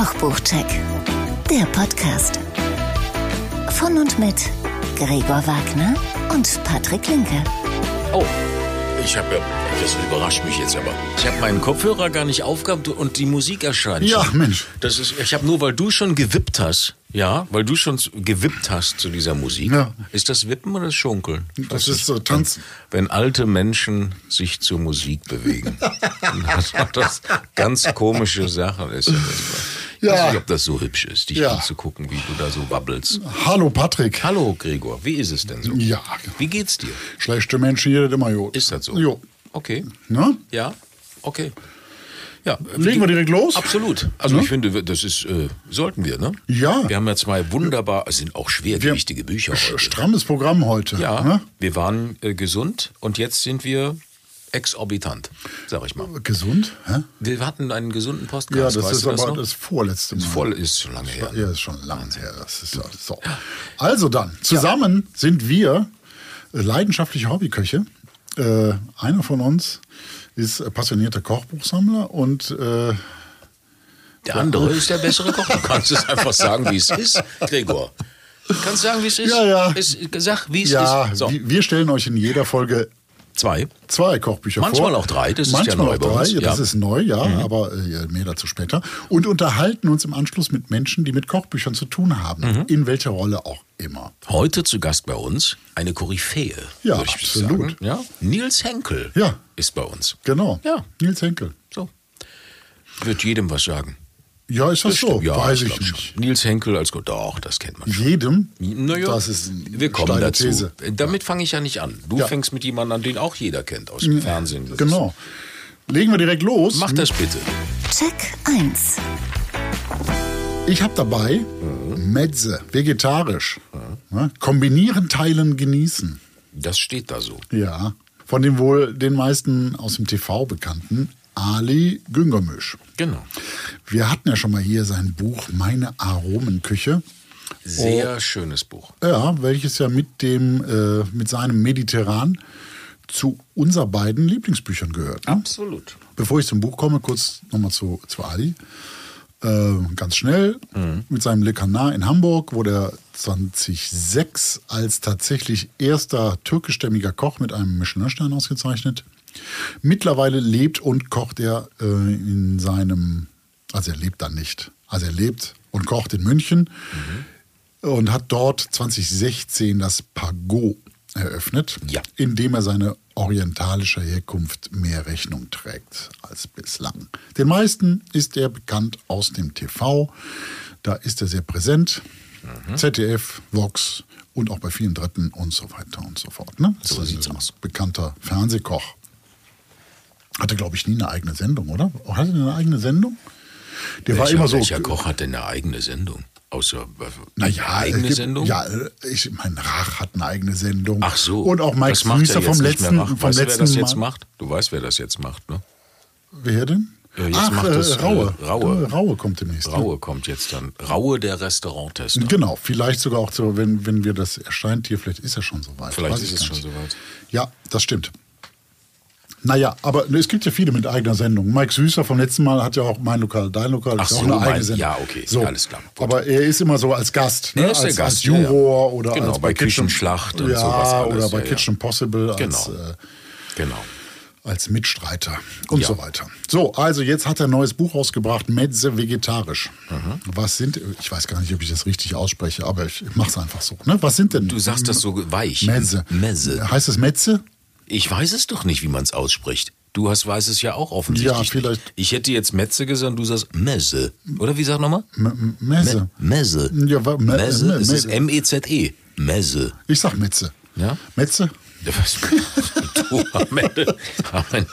Kochbuchcheck, der Podcast. Von und mit Gregor Wagner und Patrick Linke. Oh, ich habe ja, das überrascht mich jetzt aber. Ich habe meinen Kopfhörer gar nicht aufgehabt und die Musik erscheint. Ja. Mensch. Das ist, ich habe nur, weil du schon gewippt hast, ja, weil du schon gewippt hast zu dieser Musik. Ja. Ist das Wippen oder das Schunkeln? Das ist so Tanzen. Wenn alte Menschen sich zur Musik bewegen. das hat das ganz komische Sachen ist. ja das. Ich Ja. weiß nicht, ob das so hübsch ist, dich Ja. anzugucken, wie du da so wabbelst. Hallo Patrick. Hallo Gregor, wie ist es denn so? Ja, Wie geht's dir? schlechte Menschen hier immer gut. Ist das so? Jo. Okay. Ne? Ja, okay. Ja, Legen wir direkt los? Absolut. Also Ne? ich finde, das ist, äh, sollten wir, ne? Ja. Wir haben ja zwei wunderbar, es sind auch schwergewichtige Bücher heute. Strammes Programm heute. Ja, Ne? wir waren äh, gesund und jetzt sind wir exorbitant, sag ich mal. Gesund? Hä? Wir hatten einen gesunden Ja, Podcast, das weißt ist das aber noch? das vorletzte Mal. Voll ist schon lange her. Ja, ist schon lange her. Das ist ja so. Also dann, zusammen sind wir äh, leidenschaftliche Hobbyköche. Äh, einer von uns ist passionierter Kochbuchsammler und äh, Der andere ist der bessere Koch. Du kannst es einfach sagen, wie es ist, Gregor. Du kannst sagen, wie es ist. Ja, ja. Es, sag, wie es ja, ist. So, wir stellen euch in jeder Folge zwei. zwei Kochbücher Manchmal vor. auch drei, das ist ja Manchmal neu auch bei drei, uns, ja, das. Mhm. ist neu, ja, aber äh, mehr dazu später. Und unterhalten uns im Anschluss mit Menschen, die mit Kochbüchern zu tun haben, Mhm. in welcher Rolle auch immer. Heute zu Gast bei uns eine Koryphäe. Ja, würde ich absolut. Sagen. Ja? Nils Henkel Ja. ist bei uns. Genau. Ja. Nils Henkel. So. Wird jedem was sagen. Ja, ist das, so? Stimmt, ja, Weiß ich nicht. schon. Nils Henkel als Gott, doch, das kennt man schon. Jedem? Naja, Das ist eine wir kommen dazu. These. Damit fange ich ja nicht an. Du Ja. fängst mit jemandem an, den auch jeder kennt aus dem Fernsehen. Das Genau. Legen wir direkt los. Mach das bitte. Check 1. Ich habe dabei Mhm. Metze, vegetarisch. Ne? Kombinieren, teilen, genießen. Das steht da so. Ja. Von dem wohl den meisten aus dem TV bekannten Ali Güngermisch. Genau. Wir hatten ja schon mal hier sein Buch Meine Aromenküche. Sehr Oh. schönes Buch. Ja, welches ja mit dem äh, mit seinem Mediterran zu unser beiden Lieblingsbüchern gehört. Ne? Absolut. Bevor ich zum Buch komme, kurz nochmal zu, zu Ali. Äh, ganz schnell, mit seinem Le Canard in Hamburg wurde er 2006 als tatsächlich erster türkischstämmiger Koch mit einem Michelin-Stern ausgezeichnet. Mittlerweile lebt und kocht er äh, in seinem, also er lebt dann nicht, also er lebt und kocht in München und hat dort 2016 das Pagot eröffnet, Ja. indem er seine orientalischer Herkunft mehr Rechnung trägt als bislang. Den meisten ist er bekannt aus dem TV, da ist er sehr präsent, Mhm. ZDF, Vox und auch bei vielen Dritten und so weiter und so fort. Ne? So sieht's ein aus. Bekannter Fernsehkoch. Hatte, glaube ich, nie eine eigene Sendung, oder? Hatte er eine eigene Sendung? Der war welcher, immer so. welcher Koch hat denn eine eigene Sendung? Außer äh, Naja, eine eigene gibt- Sendung? Ja, äh, ich mein Rach hat eine eigene Sendung. Ach so. Und auch Mike Süßer er vom letzten, vom weißt du, wer letzten das jetzt Mal. macht? Du weißt, wer das jetzt macht, ne? Wer denn? Ja, jetzt Ach, macht äh, das, äh, Raue. Raue. Äh, Raue kommt demnächst. ne? Raue kommt jetzt dann. Raue der Restauranttester. Genau, vielleicht sogar auch so, wenn, wenn wir das erscheint hier, vielleicht ist er schon soweit. Vielleicht ist es schon soweit. Ja, das stimmt. Naja, aber es gibt ja viele mit eigener Sendung. Mike Süßer vom letzten Mal hat ja auch mein Lokal, dein Lokal, Ach ist ja auch so, eine mein- eigene Sendung. ja, okay, so. alles klar, gut. Aber er ist immer so als Gast, ne? Er ist der als, Gast, als ja, ja. Juror oder Genau, als bei Kitchen- Küchenschlacht und ja, sowas alles, oder bei ja, ja. Kitchen Possible als, Genau. äh, Genau. als Mitstreiter und Ja. so weiter. So, also jetzt hat er ein neues Buch rausgebracht, Metze Vegetarisch. Mhm. Was sind, ich weiß gar nicht, ob ich das richtig ausspreche, aber ich mache es einfach so. Ne? Was sind denn? Du sagst das so weich. Metze. Messe. Heißt es Metze? Ich weiß es doch nicht, wie man es ausspricht. Du hast, weißt es ja auch offensichtlich. Ja, vielleicht- Nicht. Ich hätte jetzt Metze gesagt, du sagst Messe. Oder wie sag nochmal? Messe. Messe. Ja, wa- Me- Messe. Me- Es ist Me- M-E-Z-E. Messe. Ich sag Metze. Ja? Metze? Du am Ende.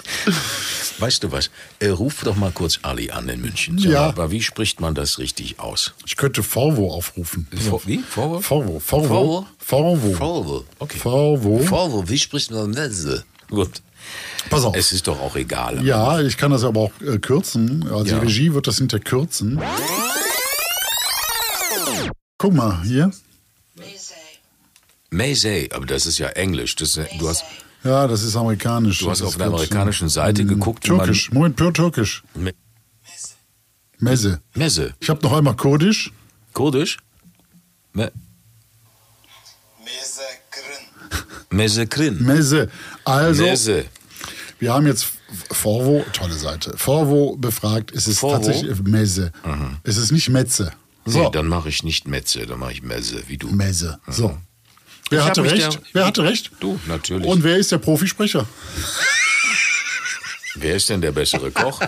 Weißt du was? Äh, ruf doch mal kurz Ali an in München. Sag Ja. Aber wie spricht man das richtig aus? Ich könnte Forvo aufrufen. Vor- wie? Vorwurf? Forvo. Forvo. Forvo? Forvo. Vorwurf. Okay. Forvo. Vorwurf. Wie spricht man Messe? Gut. Pass auf. Es ist doch auch egal. Ja, ich kann das aber auch äh, kürzen. Also Ja. die Regie wird das hinter kürzen. Guck mal, hier. Maysay, aber das ist ja Englisch. Das, du hast, Ja, das ist amerikanisch. du hast auf der amerikanischen Seite Hm, geguckt. Türkisch. Moment, pur türkisch. Me- Messe. Messe. Ich habe noch einmal Kurdisch. Kurdisch? Me Mezekrin. Messe. Also, Messe. wir haben jetzt Forvo, tolle Seite. Forvo befragt, es ist Forvo? tatsächlich Messe. Es ist nicht Metze. So, Nee, dann mache ich nicht Metze, dann mache ich Messe, wie du. Messe. So. Wer hatte recht? der- Wer hatte recht? Du, natürlich. Und wer ist der Profisprecher? Wer ist denn der bessere Koch?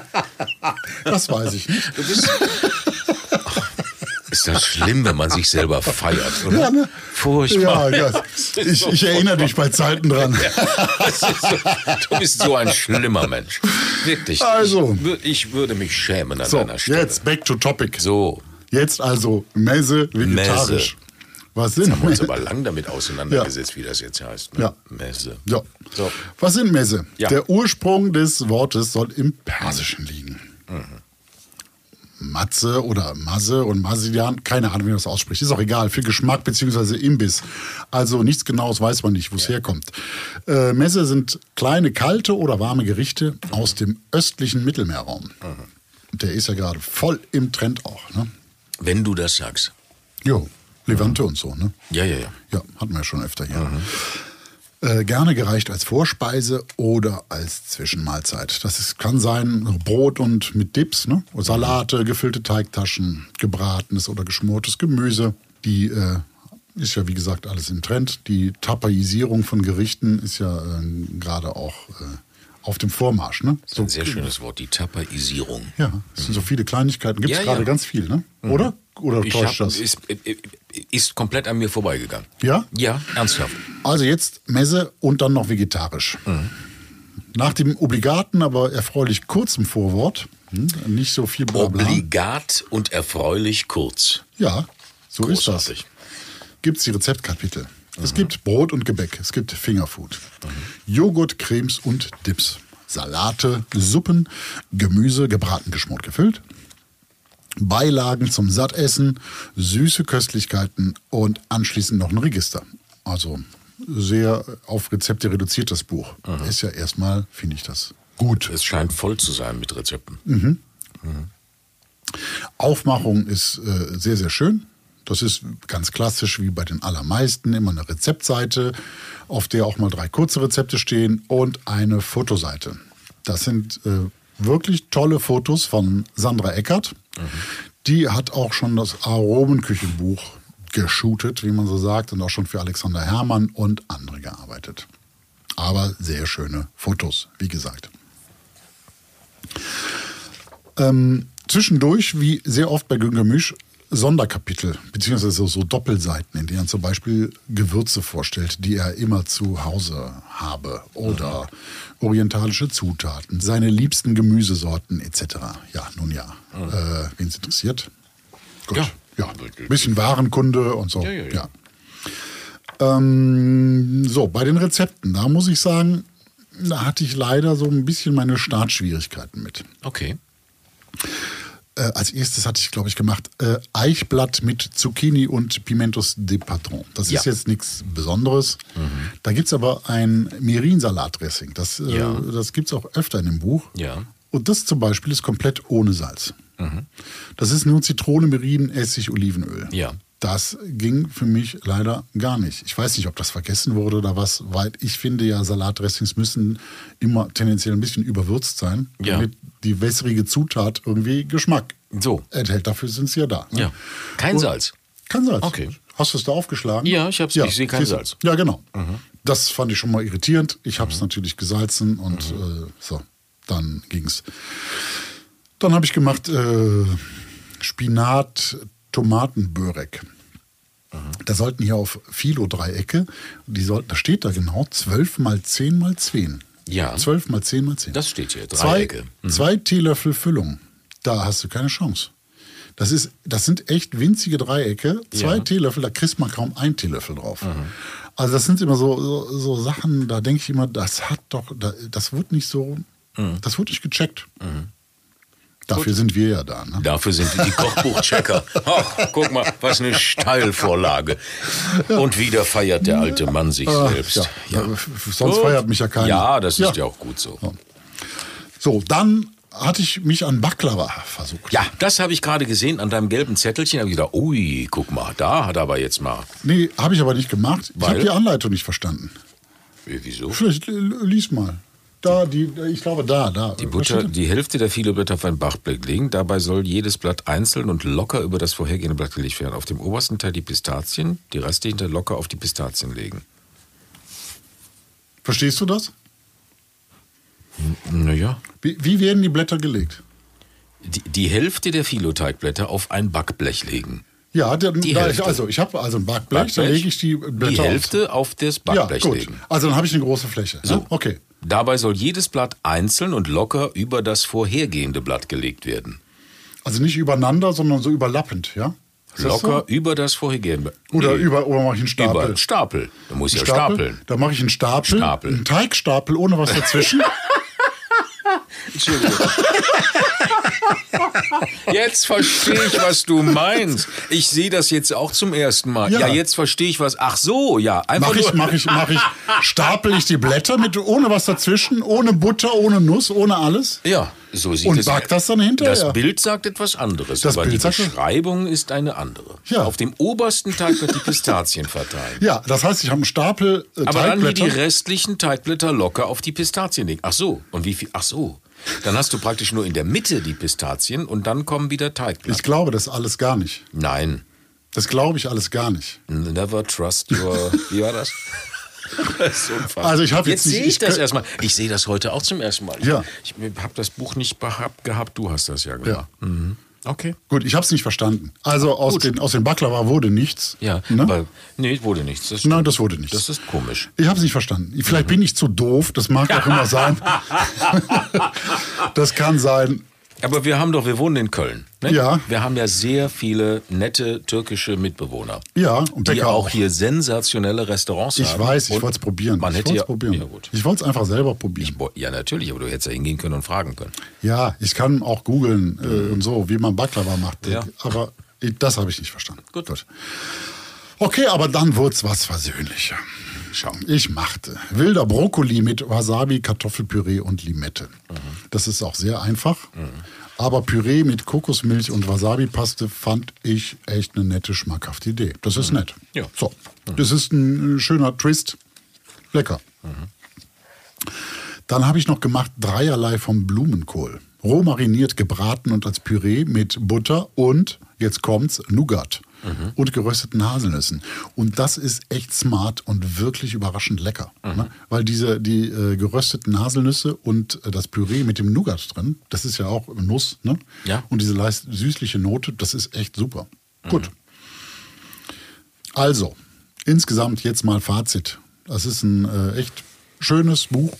Das weiß ich nicht. Du bist. Ist das schlimm, wenn man sich selber feiert, oder? Ja, ne? Furchtbar. Ja, ja. Ich, ich erinnere dich bei Zeiten dran. Ist so, du bist so ein schlimmer Mensch. Wirklich. Also. Ich, ich würde mich schämen an So, deiner Stelle. jetzt back to topic. So. Jetzt also Messe vegetarisch. Messe. Was sind Haben wir uns aber lang damit auseinandergesetzt, wie das jetzt heißt. Ne? Ja. Messe. Ja. So. Was sind Messe? Ja. Der Ursprung des Wortes soll im Persischen liegen. Matze oder Masse und Masian, keine Ahnung, wie man das ausspricht. Ist auch egal, für Geschmack bzw. Imbiss. Also nichts Genaues weiß man nicht, wo es herkommt. Äh, Messe sind kleine, kalte oder warme Gerichte aus dem östlichen Mittelmeerraum. Der ist ja gerade voll im Trend auch. Ne? Wenn du das sagst. Jo, Levante und so. Ne? Ja, ja, ja. Ja, hatten wir schon öfter hier. Äh, gerne gereicht als Vorspeise oder als Zwischenmahlzeit. Das ist, kann sein Brot und mit Dips, ne? Salate, gefüllte Teigtaschen, gebratenes oder geschmortes Gemüse. Die äh, ist ja wie gesagt alles im Trend. Die Tapaisierung von Gerichten ist ja äh, gerade auch äh, auf dem Vormarsch. Ne? So ein sehr schönes Wort, die Tapaisierung. Ja, es sind so viele Kleinigkeiten. Gibt es Ja, gerade ja. ganz viel, ne? Oder? Oder Ich täuscht hab, das? ist, äh, ist komplett an mir vorbeigegangen. Ja? Ja, ernsthaft. Also jetzt Messe und dann noch vegetarisch. Nach dem obligaten, aber erfreulich kurzen Vorwort, hm, nicht so viel Blabla. Obligat und erfreulich kurz. Ja, so Großartig. ist das. Gibt es die Rezeptkapitel. Es gibt Brot und Gebäck, es gibt Fingerfood, Joghurt, Cremes und Dips, Salate, Suppen, Gemüse, gebraten, geschmort, gefüllt, Beilagen zum Sattessen, süße Köstlichkeiten und anschließend noch ein Register. Also sehr auf Rezepte reduziertes Buch. Ist ja erstmal, finde ich das gut. Es scheint voll zu sein mit Rezepten. Aufmachung ist äh, sehr, sehr schön. Das ist ganz klassisch wie bei den allermeisten. Immer eine Rezeptseite, auf der auch mal drei kurze Rezepte stehen und eine Fotoseite. Das sind äh, wirklich tolle Fotos von Sandra Eckert. Die hat auch schon das Aromenküchenbuch geshootet, wie man so sagt, und auch schon für Alexander Herrmann und andere gearbeitet. Aber sehr schöne Fotos, wie gesagt. Ähm, zwischendurch, wie sehr oft bei Gemisch, Sonderkapitel, beziehungsweise so, so Doppelseiten, in denen er zum Beispiel Gewürze vorstellt, die er immer zu Hause habe. Oder orientalische Zutaten, seine liebsten Gemüsesorten etc. Ja, nun ja. Äh, Wen es interessiert? Gut. Ja. Ja, ein bisschen Warenkunde und so. Ja, ja, ja. Ähm, so, bei den Rezepten, da muss ich sagen, da hatte ich leider so ein bisschen meine Startschwierigkeiten mit. Okay. Äh, als erstes hatte ich, glaube ich, gemacht äh, Eichblatt mit Zucchini und Pimentos de Patron. Das Ja. ist jetzt nichts Besonderes. Da gibt es aber ein Mirin-Salatdressing. Das, äh, Ja. das gibt es auch öfter in dem Buch. Ja. Und das zum Beispiel ist komplett ohne Salz. Das ist nur Zitrone, Mirin, Essig, Olivenöl. Ja. Das ging für mich leider gar nicht. Ich weiß nicht, ob das vergessen wurde oder was, weil ich finde ja, Salatdressings müssen immer tendenziell ein bisschen überwürzt sein, Ja. damit die wässrige Zutat irgendwie Geschmack So. enthält. Dafür sind sie ja da. ne? Ja. Kein Und- Salz. Kein Salz. Okay. Hast du es da aufgeschlagen? Ja, ich hab's- ich sehe kein. Salz. Ja, genau. Das fand ich schon mal irritierend. Ich habe es natürlich gesalzen und äh, so, dann ging's. Dann habe ich gemacht äh, Spinat, Tomatenbörek. Da sollten hier auf Philo-Dreiecke, die sollten, da steht da genau 12 mal 10 mal 10. Ja. 12 mal 10 mal 10. Das steht hier, Zwei, Dreiecke. Mhm. zwei Teelöffel Füllung. Da hast du keine Chance. Das, ist, das sind echt winzige Dreiecke. Zwei Ja. Teelöffel, da kriegst man kaum einen Teelöffel drauf. Also das sind immer so, so, so Sachen, da denke ich immer, das hat doch, da- das wird nicht so, Mhm. das wird nicht gecheckt. Dafür sind wir ja da. Ne? Dafür sind die Kochbuchchecker. Ach, guck mal, was eine Steilvorlage. Und wieder feiert der alte Mann sich selbst. ja. Ja, f- sonst feiert mich ja keiner. Ja, das ist Ja. auch gut so. So, dann hatte ich mich an Baklava versucht. Ja, das habe ich gerade gesehen an deinem gelben Zettelchen. habe ich gedacht, ui, guck mal, da hat er aber jetzt mal. Nee, habe ich aber nicht gemacht. Ich Weil? habe die Anleitung nicht verstanden. Äh, Wieso? Vielleicht äh, lies mal. Da, die, ich glaube da, da. Die Butter, die Hälfte der Filoblätter auf ein Backblech legen. Dabei soll jedes Blatt einzeln und locker über das vorhergehende Blatt gelegt werden. Auf dem obersten Teil die Pistazien, die restlichen Teil locker auf die Pistazien legen. Verstehst du das? Naja. Wie, wie werden die Blätter gelegt? Die, die Hälfte der Filoteigblätter auf ein Backblech legen. Ja, der, Die Hälfte. also ich habe also ein Backblech, da lege ich die Blätter Die Hälfte auf das aus. Ja, Backblech gut. legen. Also dann habe ich eine große Fläche. So. Ja, okay. Dabei soll jedes Blatt einzeln und locker über das vorhergehende Blatt gelegt werden. Also nicht übereinander, sondern so überlappend, ja? Ist das Locker So? über das vorhergehende. Oder Nee, über oder mache ich einen Stapel? über Stapel. Da muss ja Stapel? stapeln. Da mache ich einen Stapel, Stapel. einen Teigstapel ohne was dazwischen. Entschuldigung. Jetzt verstehe ich, was du meinst. Ich sehe das jetzt auch zum ersten Mal. Ja, Ja. jetzt verstehe ich was. Ach so, ja. Einfach Mache ich, nur. mache ich, mache ich, stapel ich die Blätter mit ohne was dazwischen, ohne Butter, ohne Nuss, ohne alles. Ja, so sieht Und es back das dann hinterher. Das Bild sagt etwas anderes, Das aber Bild die Beschreibung ist eine andere. Ja. Auf dem obersten Teig wird die Pistazien verteilt. Ja, das heißt, ich habe einen Stapel äh, Aber dann hier die Teigblätter. restlichen Teigblätter locker auf die Pistazien legen. Ach so, und wie viel? Ach so. Dann hast du praktisch nur in der Mitte die Pistazien und dann kommen wieder Teigblätter. Ich glaube das alles gar nicht. Nein, Das glaube ich alles gar nicht. never trust your. Wie war das? Das ist. Also ich hab jetzt jetzt sehe ich ich das erstmal. Ich sehe das heute auch zum ersten Mal. Ja. Ich habe das Buch nicht gehabt, gehabt. Du hast das ja gemacht. Mhm. Okay. Gut, ich habe es nicht verstanden. Also aus den, aus den Baklava wurde nichts. Ja, Ne? aber nee, wurde nichts. Das Nein, das wurde nichts. Das ist komisch. Ich habe es nicht verstanden. Vielleicht bin ich zu doof, das mag auch immer sein. das kann sein. Aber wir haben doch, wir wohnen in Köln. Ne? Ja. Wir haben ja sehr viele nette türkische Mitbewohner. Ja, und Die Bäcker auch hier sensationelle Restaurants Ich haben. weiß, ich wollte es probieren. Man ich hätte ja, es probieren. Ja, gut. Ich wollte es einfach selber probieren. Bo- Ja, natürlich, aber du hättest ja hingehen können und fragen können. Ja, ich kann auch googeln äh, und so, wie man Baklava macht. Ja. Aber ich, das habe ich nicht verstanden. Gut. Okay, aber dann wurde es was versöhnlicher. Schau, ich machte wilder Brokkoli mit Wasabi, Kartoffelpüree und Limette. Das ist auch sehr einfach. Aber Püree mit Kokosmilch und Wasabi-Paste fand ich echt eine nette, schmackhafte Idee. Das ist nett. Ja. So, das ist ein äh, schöner Twist. Lecker. Dann habe ich noch gemacht dreierlei vom Blumenkohl. Roh mariniert, gebraten und als Püree mit Butter und, jetzt kommt's, Nougat und gerösteten Haselnüssen. Und das ist echt smart und wirklich überraschend lecker. Ne? Weil diese, die äh, gerösteten Haselnüsse und äh, das Püree mit dem Nougat drin, das ist ja auch Nuss, ne? Ja. Und diese leicht süßliche Note, das ist echt super. Gut. Also, insgesamt jetzt mal Fazit. Das ist ein äh, echt schönes Buch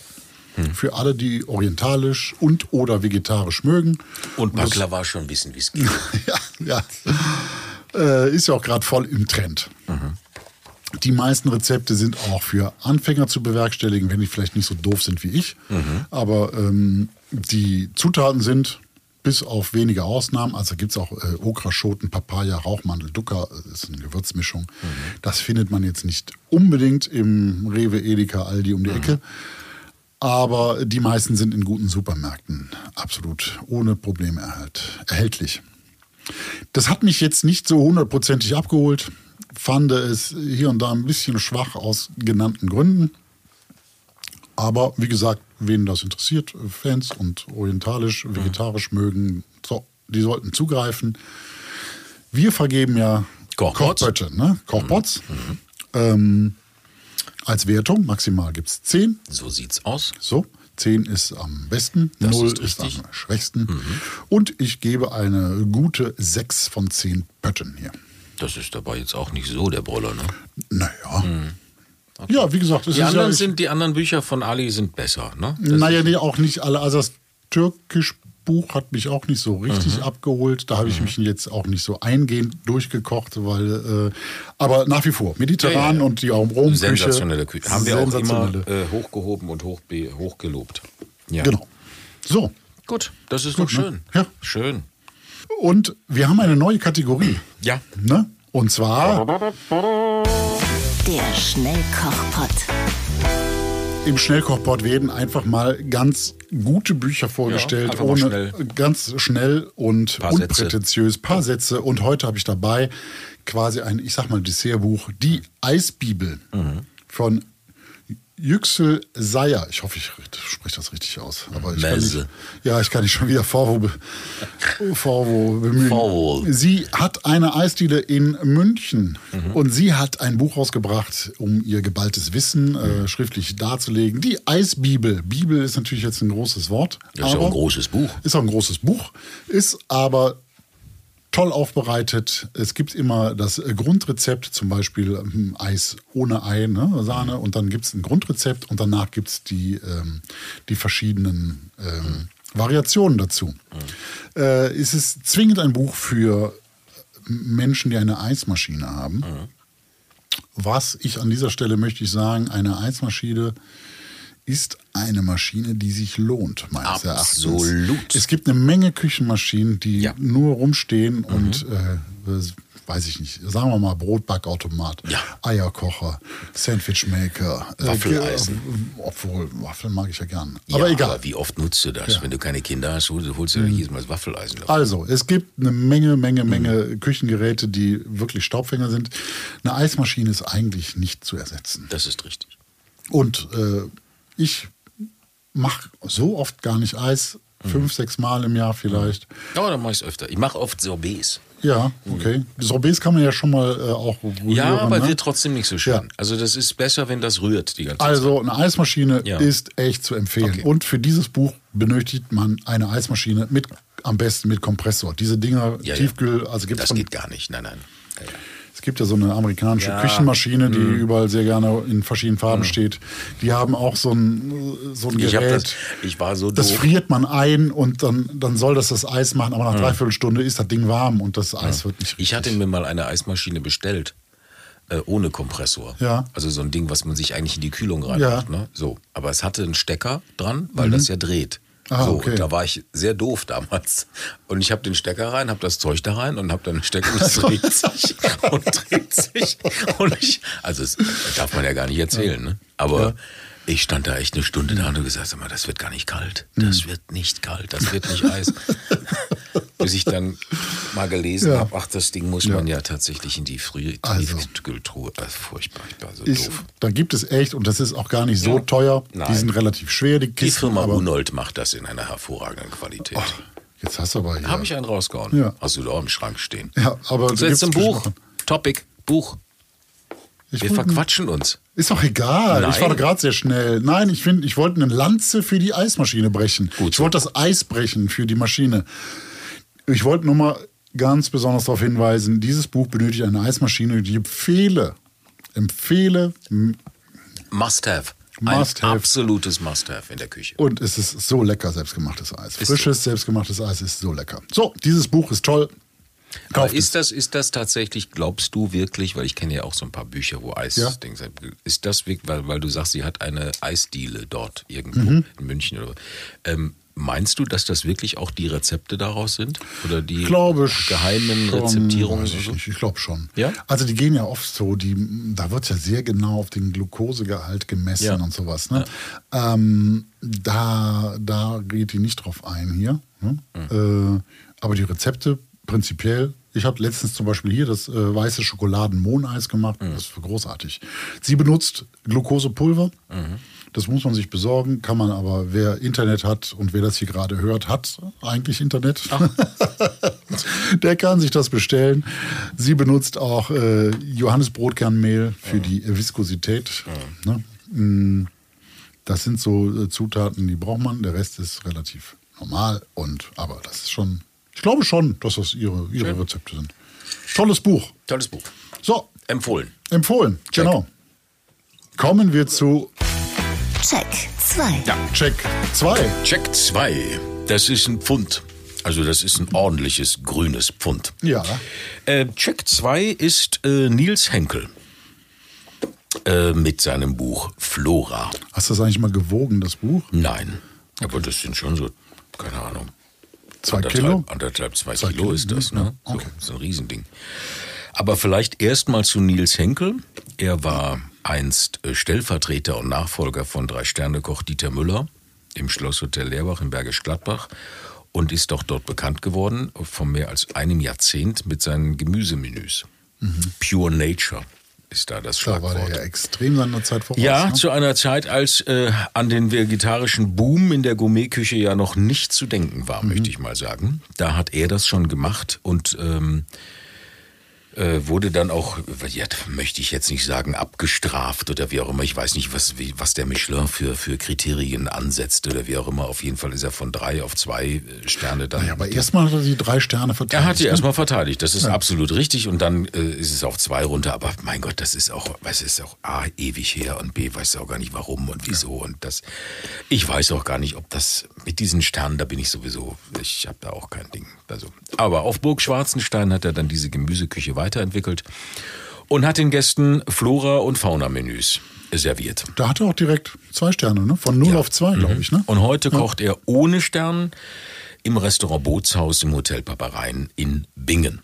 für alle, die orientalisch und oder vegetarisch mögen. Und Baklava schon wissen, wie es geht. ja, ja. Äh, ist ja auch gerade voll im Trend. Die meisten Rezepte sind auch für Anfänger zu bewerkstelligen, wenn die vielleicht nicht so doof sind wie ich. Aber ähm, die Zutaten sind bis auf wenige Ausnahmen, also gibt es auch äh, Okraschoten, Papaya, Rauchmandel, Dukkha, äh, ist eine Gewürzmischung. Das findet man jetzt nicht unbedingt im Rewe, Edeka, Aldi um die Ecke. Aber die meisten sind in guten Supermärkten absolut ohne Probleme erhalt, erhältlich. Das hat mich jetzt nicht so hundertprozentig abgeholt. Fand es hier und da ein bisschen schwach aus genannten Gründen. Aber wie gesagt, wen das interessiert, Fans und orientalisch, vegetarisch mögen, so, die sollten zugreifen. Wir vergeben ja Kochpots. Kochbötte, ne? Kochpots. Ähm, als Wertung, maximal gibt es 10. So sieht's aus. So, 10 ist am besten, Das 0 ist ist, am schwächsten. Und ich gebe eine gute 6 von 10 Pötten hier. Das ist dabei jetzt auch nicht so der Broller, ne? Naja. Ja, wie gesagt, es Die ist anderen, ja, sind, die anderen Bücher von Ali sind besser, ne? Das naja, nee, auch nicht alle. Also das türkisch Buch hat mich auch nicht so richtig Mhm. abgeholt. Da habe ich mich jetzt auch nicht so eingehend durchgekocht, weil, äh, aber nach wie vor, mediterran Ja, ja, und die Romküche. Sensationelle Küche. Haben wir auch immer sensationelle. äh, hochgehoben und hochbe- hochgelobt. Ja. Genau. So, Gut, das ist doch Gut, ne? schön. Ja. Schön. und wir haben eine neue Kategorie. Ja. Ne? Und zwar Der Schnellkochpott. Im Schnellkochpot werden einfach mal ganz gute Bücher vorgestellt, mal ohne schnell. ganz schnell und Paar Sätze. unprätentiös, paar Sätze. Und heute habe ich dabei quasi ein, ich sag mal, Dessertbuch, die Eisbibel Mhm. von Yüksel Seyer. Ich hoffe, ich spreche das richtig aus. Aber ich nicht, ja, ich kann nicht schon wieder Vorwurf, Vorwurf bemühen. Vorwurf. Sie hat eine Eisdiele in München Mhm. und sie hat ein Buch rausgebracht, um ihr geballtes Wissen äh, schriftlich darzulegen. Die Eisbibel. Bibel ist natürlich jetzt ein großes Wort. Das ist aber- ein großes Buch. Ist auch ein großes Buch, ist aber toll aufbereitet. Es gibt immer das äh, Grundrezept, zum Beispiel ähm, Eis ohne Ei, ne, Sahne, und dann gibt es ein Grundrezept und danach gibt es die, ähm, die verschiedenen ähm, Variationen dazu. Äh, es ist zwingend ein Buch für Menschen, die eine Eismaschine haben. Was ich an dieser Stelle möchte ich sagen, eine Eismaschine ist eine Maschine, die sich lohnt, meines Erachtens. Absolut. Es gibt eine Menge Küchenmaschinen, die Ja. nur rumstehen und, äh, weiß ich nicht, sagen wir mal Brotbackautomat, Ja. Eierkocher, Sandwichmaker. äh, Waffeleisen. ge- obwohl, Waffeln mag ich ja gern. Aber ja, egal. Aber wie oft nutzt du das? Wenn du keine Kinder hast, holst, du dir jedes Mal das Waffeleisen. dafür. Also, es gibt eine Menge, Menge, Menge Küchengeräte, die wirklich Staubfänger sind. Eine Eismaschine ist eigentlich nicht zu ersetzen. Das ist richtig. Und äh, ich mache so oft gar nicht Eis. Fünf, sechs Mal im Jahr vielleicht. Aber dann mache ich es öfter. Ich mache oft Sorbets. Ja, okay. Sorbets kann man ja schon mal äh, auch rühren. Ja, aber ne? wird trotzdem nicht so schön. Ja. Also das ist besser, wenn das rührt die ganze Zeit. Also eine Eismaschine Ja. ist echt zu empfehlen. Okay. Und für dieses Buch benötigt man eine Eismaschine mit am besten mit Kompressor. Diese Dinger Ja, ja. Tiefkühl, also gibt's Das von, geht gar nicht. Nein, nein. Ja, ja. es gibt ja so eine amerikanische Ja. Mhm. Küchenmaschine, die überall sehr gerne in verschiedenen Farben steht. Die haben auch so ein so ein Ich, Gerät. das, ich war so Das doof. friert man ein und dann, dann soll das das Eis machen, aber nach Mhm. dreiviertel Stunde ist das Ding warm und das Eis wird nicht Ich hatte richtig. mir mal eine Eismaschine bestellt. Äh, ohne Kompressor. Ja. Also so ein Ding, was man sich eigentlich in die Kühlung reinmacht. Ja. Ne? So. Aber es hatte einen Stecker dran, weil das ja dreht. Ah, so, okay. und da war ich sehr doof damals. Und ich habe den Stecker rein, habe das Zeug da rein und habe dann Stecker und es dreht sich und dreht sich. Und ich, also das darf man ja gar nicht erzählen, ne? Aber ich stand da echt eine Stunde da und habe gesagt, sag mal, das wird gar nicht kalt. Das Mhm. wird nicht kalt, das wird nicht Eis. Bis ich dann mal gelesen Ja. habe, ach, das Ding muss man ja tatsächlich in die frühe Also. Tiefkühltruhe. Also furchtbar, ich war so Ist, doof. da gibt es echt, und das ist auch gar nicht so teuer, die Nein. sind relativ schwer, die Die Kisten. Firma aber, Unold macht das in einer hervorragenden Qualität. Jetzt hast du aber hier. Habe ich einen rausgehauen. Ja. Hast du da auch im Schrank stehen. Ja, aber So, jetzt zum Buch. Topic. Buch. Ich Wir verquatschen uns. Ist doch egal. Nein. Ich war doch gerade sehr schnell. Nein, ich finde, ich wollte eine Lanze für die Eismaschine brechen. Gut ich wollte das Eis brechen für die Maschine. Ich wollte nur mal ganz besonders darauf hinweisen, dieses Buch benötigt eine Eismaschine, ich empfehle. Empfehle. Must have. Must Ein have. absolutes Must have in der Küche. Und es ist so lecker, selbstgemachtes Eis. Ist Frisches, selbstgemachtes Eis ist so lecker. So, dieses Buch ist toll. Aber es. ist das, ist das tatsächlich, glaubst du wirklich, weil ich kenne ja auch so ein paar Bücher, wo Eis Ja. Dings ist das wirklich, weil, weil du sagst, sie hat eine Eisdiele dort irgendwo Mhm. in München oder ähm, Meinst du, dass das wirklich auch die Rezepte daraus sind? Oder die glaube geheimen schon, Rezeptierungen? weiß Ich, so? nicht. ich glaube schon. Ja? Also die gehen ja oft so, die, da wird ja sehr genau auf den Glukosegehalt gemessen Ja. und sowas. Ne? Ähm, da, da geht die nicht drauf ein hier. Ne? Mhm. Äh, aber die Rezepte prinzipiell. Ich habe letztens zum Beispiel hier das äh, weiße Schokoladen-Mohneis gemacht. Mhm. Das ist großartig. Sie benutzt Glukosepulver. Mhm. Das muss man sich besorgen, kann man aber, wer Internet hat und wer das hier gerade hört, hat eigentlich Internet. Der kann sich das bestellen. Sie benutzt auch äh, Johannisbrotkernmehl für die Viskosität. Ne? Mm, Das sind so äh, Zutaten, die braucht man. Der Rest ist relativ normal. Und aber das ist schon, ich glaube schon, dass das ihre, ihre Rezepte sind. Tolles Buch. Tolles Buch. So, Empfohlen. empfohlen. Genau. Kommen wir zu Check 2. Ja. Check 2. Check 2. Das ist ein Pfund. Also das ist ein ordentliches grünes Pfund. Ja. Äh, Check 2 ist äh, Nils Henkel. Äh, mit seinem Buch Flora. Hast du das eigentlich mal gewogen, das Buch? Nein. Aber das sind schon so, keine Ahnung. Zwei anderthalb, Kilo? Anderthalb, zwei, Zwei Kilo, Kilo, ist das, ja, ne? So, okay. das ist ein Riesending. Aber vielleicht erst mal zu Nils Henkel. Er war einst äh, Stellvertreter und Nachfolger von Drei-Sterne-Koch Dieter Müller im Schlosshotel Leerbach in Bergisch Gladbach und ist doch dort bekannt geworden von mehr als einem Jahrzehnt mit seinen Gemüsemenüs. Pure Nature ist da das Da war Schlagwort. der ja extrem seiner Zeit voraus. Ja, ne? zu einer Zeit, als äh, an den vegetarischen Boom in der Gourmetküche ja noch nicht zu denken war, Mhm. möchte ich mal sagen. Da hat er das schon gemacht und ähm, äh, wurde dann auch, ja, möchte ich jetzt nicht sagen, abgestraft oder wie auch immer. Ich weiß nicht, was, wie, was der Michelin für, für Kriterien ansetzt oder wie auch immer. Auf jeden Fall ist er von drei auf zwei äh, Sterne dann. Ja, aber erstmal hat er die drei Sterne verteilt. Er hat die ne? erstmal verteidigt, das ist absolut richtig und dann äh, ist es auf zwei runter, aber mein Gott, das ist auch, was ist auch A, ewig her und B, weiß auch gar nicht warum und wieso und das, ich weiß auch gar nicht, ob das mit diesen Sternen, da bin ich sowieso, ich habe da auch kein Ding. Also, aber auf Burg Schwarzenstein hat er dann diese Gemüseküche weiterentwickelt und hat den Gästen Flora- und Fauna-Menüs serviert. Da hat er auch direkt zwei Sterne, ne? Von 0 auf 2, glaube ich, ne? Und heute kocht er ohne Stern im Restaurant Bootshaus im Hotel Papareien in Bingen.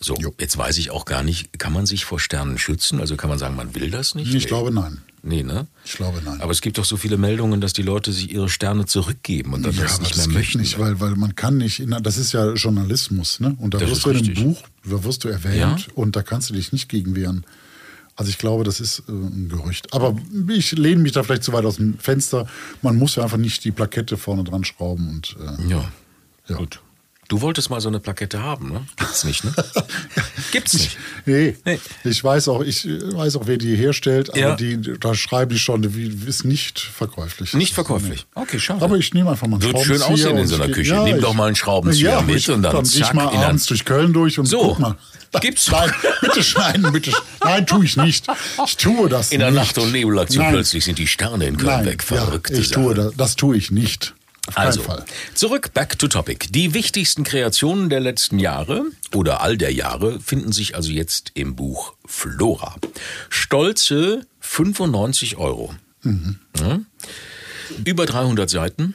So, Jo. jetzt weiß ich auch gar nicht, kann man sich vor Sternen schützen? Also kann man sagen, man will das nicht? Ich glaube, nein. Nee, ne? Ich glaube, nein. Aber es gibt doch so viele Meldungen, dass die Leute sich ihre Sterne zurückgeben und dann ja, das nicht das mehr möchten. nicht, weil, weil man kann nicht, in, das ist ja Journalismus, ne? Und da Das wirst du in einem. Buch, da wirst du erwähnt Ja? und da kannst du dich nicht gegen wehren. Also ich glaube, das ist äh, ein Gerücht. Aber ich lehne mich da vielleicht zu weit aus dem Fenster. Man muss ja einfach nicht die Plakette vorne dran schrauben und äh, ja. Ja. gut. Du wolltest mal so eine Plakette haben, ne? Gibt's nicht, ne? Gibt's nicht. Nee, Nee. ich weiß auch, ich weiß auch, wer die herstellt, aber Ja. die, da schreibe ich schon, wie ist nicht verkäuflich. Nicht verkäuflich. Okay, schade. Aber ich nehme einfach mal einen Wird schön Schraubenzieher aussehen in so einer ich- Küche. Nimm doch mal einen Schraubenzieher mit ich, und dann dann gehe ich zack, mal in abends durch Köln durch und So. guck mal. Gibt's. Nein, bitte schneiden, bitte. Nein, tue ich nicht. Ich tue das In der nicht. Nacht- und Nebelaktion Nein. plötzlich sind die Sterne in Köln Nein, weg. ja, Verrückte ich Sache. tue das, das tue ich nicht. Also, Fall. zurück, back to topic. Die wichtigsten Kreationen der letzten Jahre oder all der Jahre finden sich also jetzt im Buch Flora. Stolze 95 Euro. Ja. Über 300 Seiten,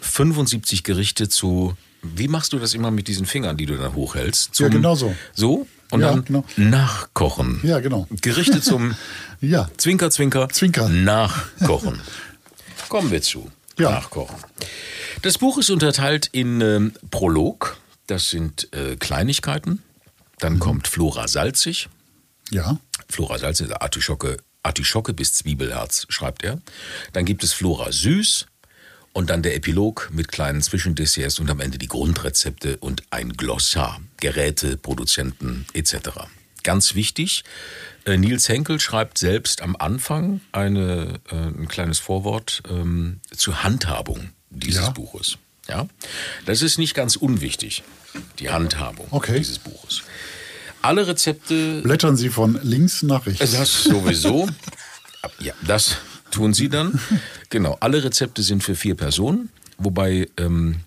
75 Gerichte zu, wie machst du das immer mit diesen Fingern, die du dann hochhältst? Ja, Zum- genau so. So? Und Ja, dann genau. nachkochen. Ja, genau. Gerichte zum Ja. Zwinker, Zwinker. Zwinker. Nachkochen. Kommen wir zu. Ja. Nachkochen. Das Buch ist unterteilt in ähm, Prolog. Das sind äh, Kleinigkeiten. Mhm. Dann kommt Flora salzig. Ja. Flora salzig, also Artischocke, Artischocke bis Zwiebelherz, schreibt er. Dann gibt es Flora süß. Und dann der Epilog mit kleinen Zwischendesserts und am Ende die Grundrezepte und ein Glossar, Geräte, Produzenten etc. Ganz wichtig, Nils Henkel schreibt selbst am Anfang eine, äh, ein kleines Vorwort ähm, zur Handhabung dieses Ja. Buches. Ja? Das ist nicht ganz unwichtig, die Handhabung Okay. dieses Buches. Alle Rezepte Blättern Sie von links nach rechts. das sowieso. Ja, das tun sie dann. Genau, alle Rezepte sind für vier Personen, wobei ähm,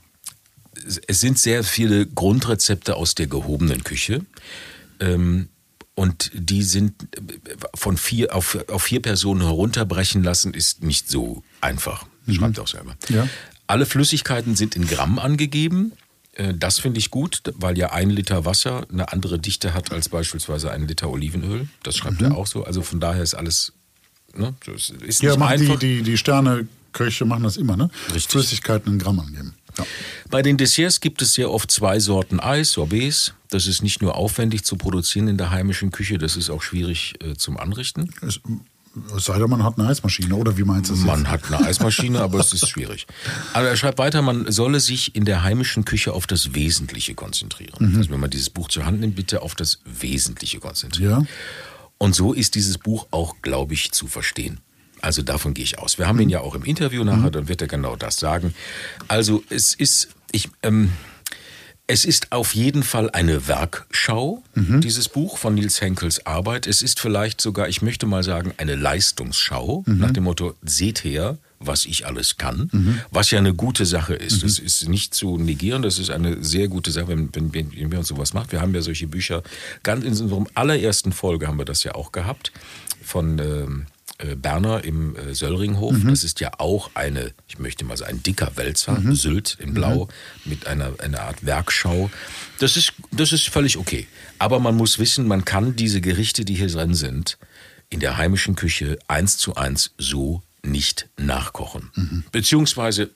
es- es sind sehr viele Grundrezepte aus der gehobenen Küche. Ähm, und die sind äh, von vier auf, auf vier Personen herunterbrechen lassen, ist nicht so einfach. Schreibt auch selber. Ja. Alle Flüssigkeiten sind in Gramm angegeben. Äh, Das finde ich gut, weil ja ein Liter Wasser eine andere Dichte hat als beispielsweise ein Liter Olivenöl. Das schreibt er auch so. Also von daher ist alles. Ne, ist ja, machen die, die, die Sterneköche machen das immer, ne? Richtig. Flüssigkeiten in Gramm angeben. Ja. Bei den Desserts gibt es sehr oft zwei Sorten Eis, Sorbets. Das ist nicht nur aufwendig zu produzieren in der heimischen Küche, das ist auch schwierig äh, zum Anrichten. Es, es sei denn, man hat eine Eismaschine, oder wie meinst du das? Man jetzt? hat eine Eismaschine, aber es ist schwierig. Aber er schreibt weiter, man solle sich in der heimischen Küche auf das Wesentliche konzentrieren. Also wenn man dieses Buch zur Hand nimmt, bitte auf das Wesentliche konzentrieren. Ja. Und so ist dieses Buch auch, glaube ich, zu verstehen. Also davon gehe ich aus. Wir haben ihn ja auch im Interview nachher, dann wird er genau das sagen. Also es ist, ich, ähm, es ist auf jeden Fall eine Werkschau, dieses Buch von Nils Henkels Arbeit. Es ist vielleicht sogar, ich möchte mal sagen, eine Leistungsschau nach dem Motto, seht her, was ich alles kann, was ja eine gute Sache ist. Das ist nicht zu negieren, das ist eine sehr gute Sache, wenn, wenn, wenn, wenn wir uns sowas macht. Wir haben ja solche Bücher, ganz in unserem allerersten Folge haben wir das ja auch gehabt, von ähm, äh, Berner im äh, Söllringhof. Das ist ja auch eine, ich möchte mal sagen, ein dicker Wälzer, Sylt in Blau, mit einer, einer Art Werkschau. Das ist, das ist völlig okay. Aber man muss wissen, man kann diese Gerichte, die hier drin sind, in der heimischen Küche eins zu eins so nicht nachkochen. Beziehungsweise,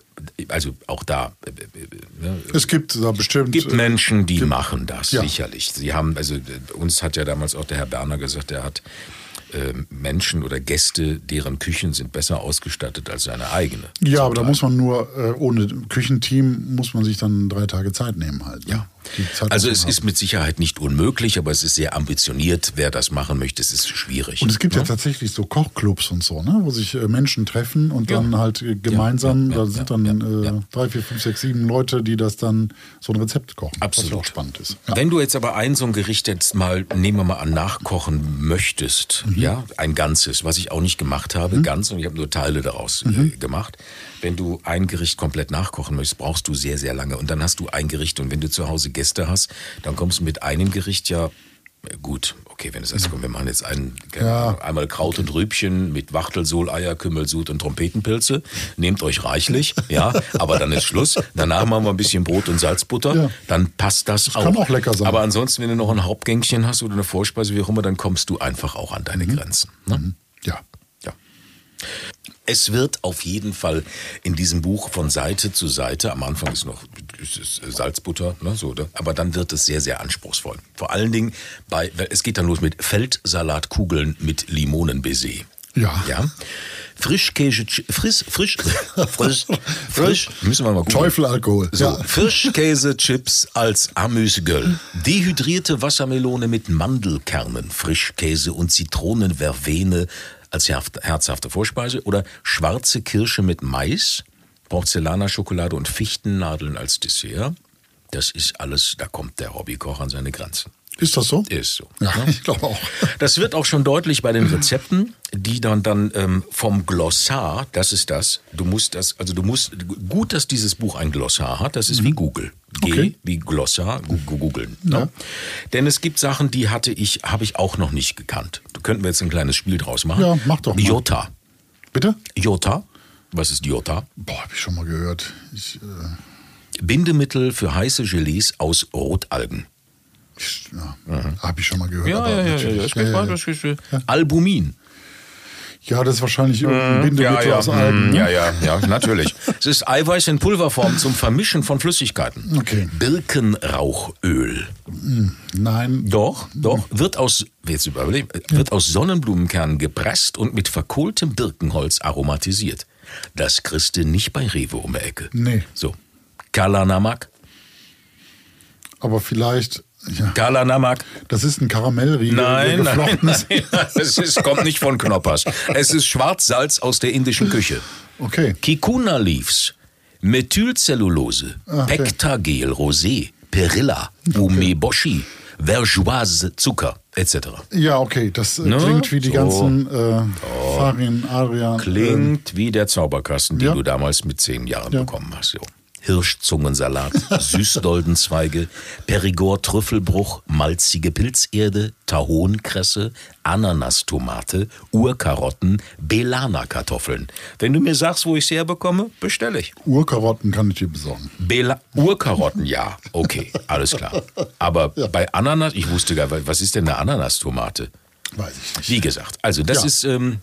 also auch da, äh, äh, ne, Es gibt da bestimmt. gibt äh, Menschen, die machen das, Ja. sicherlich. Sie haben, also äh, uns hat ja damals auch der Herr Berner gesagt, er hat äh, Menschen oder Gäste, deren Küchen sind besser ausgestattet als seine eigene. Ja, aber da muss man nur, äh, ohne Küchenteam, muss man sich dann drei Tage Zeit nehmen halt. Ne? Ja. Also es man ist haben. mit Sicherheit nicht unmöglich, aber es ist sehr ambitioniert. Wer das machen möchte, es ist schwierig. Und es gibt ja Ne? tatsächlich so Kochclubs und so, ne? wo sich äh, Menschen treffen und Ja. dann halt äh, gemeinsam, Ja, ja, da ja, sind dann ja, äh, ja. drei, vier, fünf, sechs, sieben Leute, die das dann so ein Rezept kochen. Was Absolut. ja auch spannend ist. Ja. Wenn du jetzt aber ein so ein Gericht jetzt mal, nehmen wir mal an, nachkochen möchtest, Mhm. ja, ein ganzes, was ich auch nicht gemacht habe, ganz, und ich habe nur Teile daraus äh, Mhm. gemacht. Wenn du ein Gericht komplett nachkochen möchtest, brauchst du sehr, sehr lange. Und dann hast du ein Gericht. Und wenn du zu Hause Gäste hast, dann kommst du mit einem Gericht ja äh, Gut, okay, wenn es heißt, komm, wir machen jetzt einen, keine Ja. Einmal Kraut und Rübchen mit Wachtel, Soleier, Kümmelsud und Trompetenpilze. Nehmt euch reichlich, ja, aber dann ist Schluss. Danach machen wir ein bisschen Brot und Salzbutter. Ja. Dann passt das, auch. kann auch lecker sein. Aber ansonsten, wenn du noch ein Hauptgängchen hast oder eine Vorspeise, wie auch immer, dann kommst du einfach auch an Mhm. deine Grenzen. Ne? ja. Ja. Es wird auf jeden Fall in diesem Buch von Seite zu Seite, am Anfang ist noch ist Salzbutter, ne, so, oder? aber dann wird es sehr, sehr anspruchsvoll. Vor allen Dingen bei, es geht dann los mit Feldsalatkugeln mit Limonenbaiser. Ja. Ja. Frischkäse, frisch, frisch, frisch, frisch, müssen wir mal gucken. Teufelalkohol. So, Ja. Frischkäse-Chips als Amüsgöl. Dehydrierte Wassermelone mit Mandelkernen, Frischkäse und Zitronenvervene als herz- herzhafte Vorspeise oder schwarze Kirsche mit Mais, Porzellaner-Schokolade und Fichtennadeln als Dessert. Das ist alles, da kommt der Hobbykoch an seine Grenzen. Ist das so? Ist so. Ja, ich glaube auch. Das wird auch schon deutlich bei den Rezepten, die dann dann ähm, vom Glossar, das ist das, du musst das, also du musst, gut, dass dieses Buch ein Glossar hat, das ist wie Google. G Okay. wie Glossar, googeln. Ne? Denn es gibt Sachen, die hatte ich, habe ich auch noch nicht gekannt. Da könnten wir jetzt ein kleines Spiel draus machen. Ja, mach doch mal. Jota. Bitte? Jota. Was ist Jota? Boah, habe ich schon mal gehört. Ich, äh, Bindemittel für heiße Gelees aus Rotalgen. Ja, habe ich schon mal gehört. Mhm. Ja, ja, ja, ja, das geht ja, weiter, ja, Albumin. ja, das ist wahrscheinlich irgendein Bindemittel aus Algen. mm, ne? ja, ja, ja, natürlich. es ist Eiweiß in Pulverform zum Vermischen von Flüssigkeiten. Okay. Birkenrauchöl. Nein, Doch, doch. Wird aus, jetzt überlegen, wird aus Sonnenblumenkernen gepresst und mit verkohltem Birkenholz aromatisiert. Das kriegst du nicht bei Rewe um die Ecke. Nee. So. Kalanamak. aber vielleicht, ja, Kalanamak. das ist ein Karamellriegel, Nein, nein, nein. Es ist, kommt nicht von Knoppers. Es ist Schwarzsalz aus der indischen Küche. Okay. Kikuna Leaves, Methylcellulose, Ah, okay. Pectagel Rosé, Perilla, Umeboshi, Vergeoise Zucker etc. Ja, okay, das äh, Ne? klingt wie die So. ganzen äh, Farin, Adrian. Klingt wie der Zauberkasten, den ja. du damals mit zehn Jahren Ja. bekommen hast. Jo. Hirschzungensalat, Süßdoldenzweige, Perigord Trüffelbruch, malzige Pilzerde, Tahonkresse, Ananastomate, Urkarotten, Belana-Kartoffeln. Wenn du mir sagst, wo ich sie herbekomme, bestelle ich. Urkarotten kann ich dir besorgen. Bela Urkarotten, ja, okay, alles klar. Aber bei Ananas, ich wusste gar nicht, was ist denn eine Ananastomate? Weiß ich nicht. Wie gesagt, also das Ja. ist, ähm,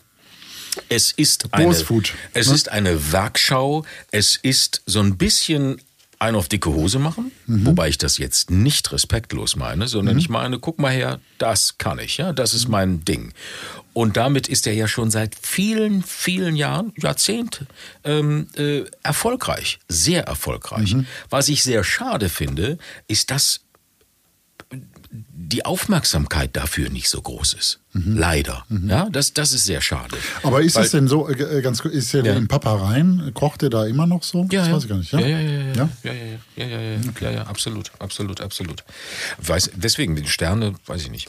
es ist eine, Food, es ne? ist eine Werkschau, es ist so ein bisschen ein auf dicke Hose machen, Mhm. wobei ich das jetzt nicht respektlos meine, sondern ich meine, guck mal her, das kann ich, ja, das Mhm. ist mein Ding. Und damit ist er ja schon seit vielen, vielen Jahren, Jahrzehnte, ähm, äh, erfolgreich, sehr erfolgreich. Mhm. Was ich sehr schade finde, ist, dass die Aufmerksamkeit dafür nicht so groß ist. Leider. Ja, das, das ist sehr schade. Mhm. Aber ist Weil- es denn so, äh, ganz kurz, ist der Ja. im Papa rein? Kocht der da immer noch so? Ja, das ja. weiß ich gar nicht. Ja, Ja, ja, ja, ja, ja, Ja? ja, ja, ja, ja, ja, ja, ja, absolut, absolut, absolut. Weiß, deswegen, die Sterne, weiß ich nicht.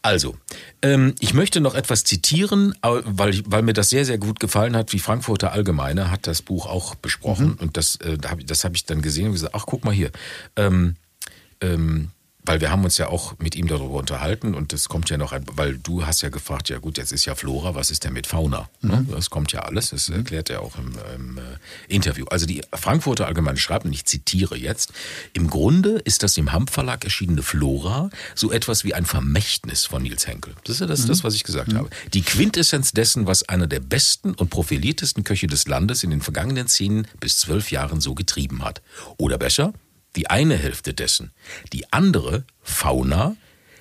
Also, ähm, ich möchte noch etwas zitieren, weil, weil mir das sehr, sehr gut gefallen hat, wie Frankfurter Allgemeine hat das Buch auch besprochen und das, äh, das habe ich dann gesehen und gesagt, ach, guck mal hier, ähm, ähm, weil wir haben uns ja auch mit ihm darüber unterhalten und das kommt ja noch, ein, weil du hast ja gefragt, ja gut, jetzt ist ja Flora, was ist denn mit Fauna? Ne? Das kommt ja alles, das erklärt er auch im, im äh, Interview. Also die Frankfurter Allgemeine schreibt, und ich zitiere jetzt, im Grunde ist das im Hamp Verlag erschienene Flora so etwas wie ein Vermächtnis von Nils Henkel. Das ist ja das, das was ich gesagt habe. Die Quintessenz dessen, was einer der besten und profiliertesten Köche des Landes in den vergangenen zehn bis zwölf Jahren so getrieben hat. Oder besser, die eine Hälfte dessen. Die andere, Fauna,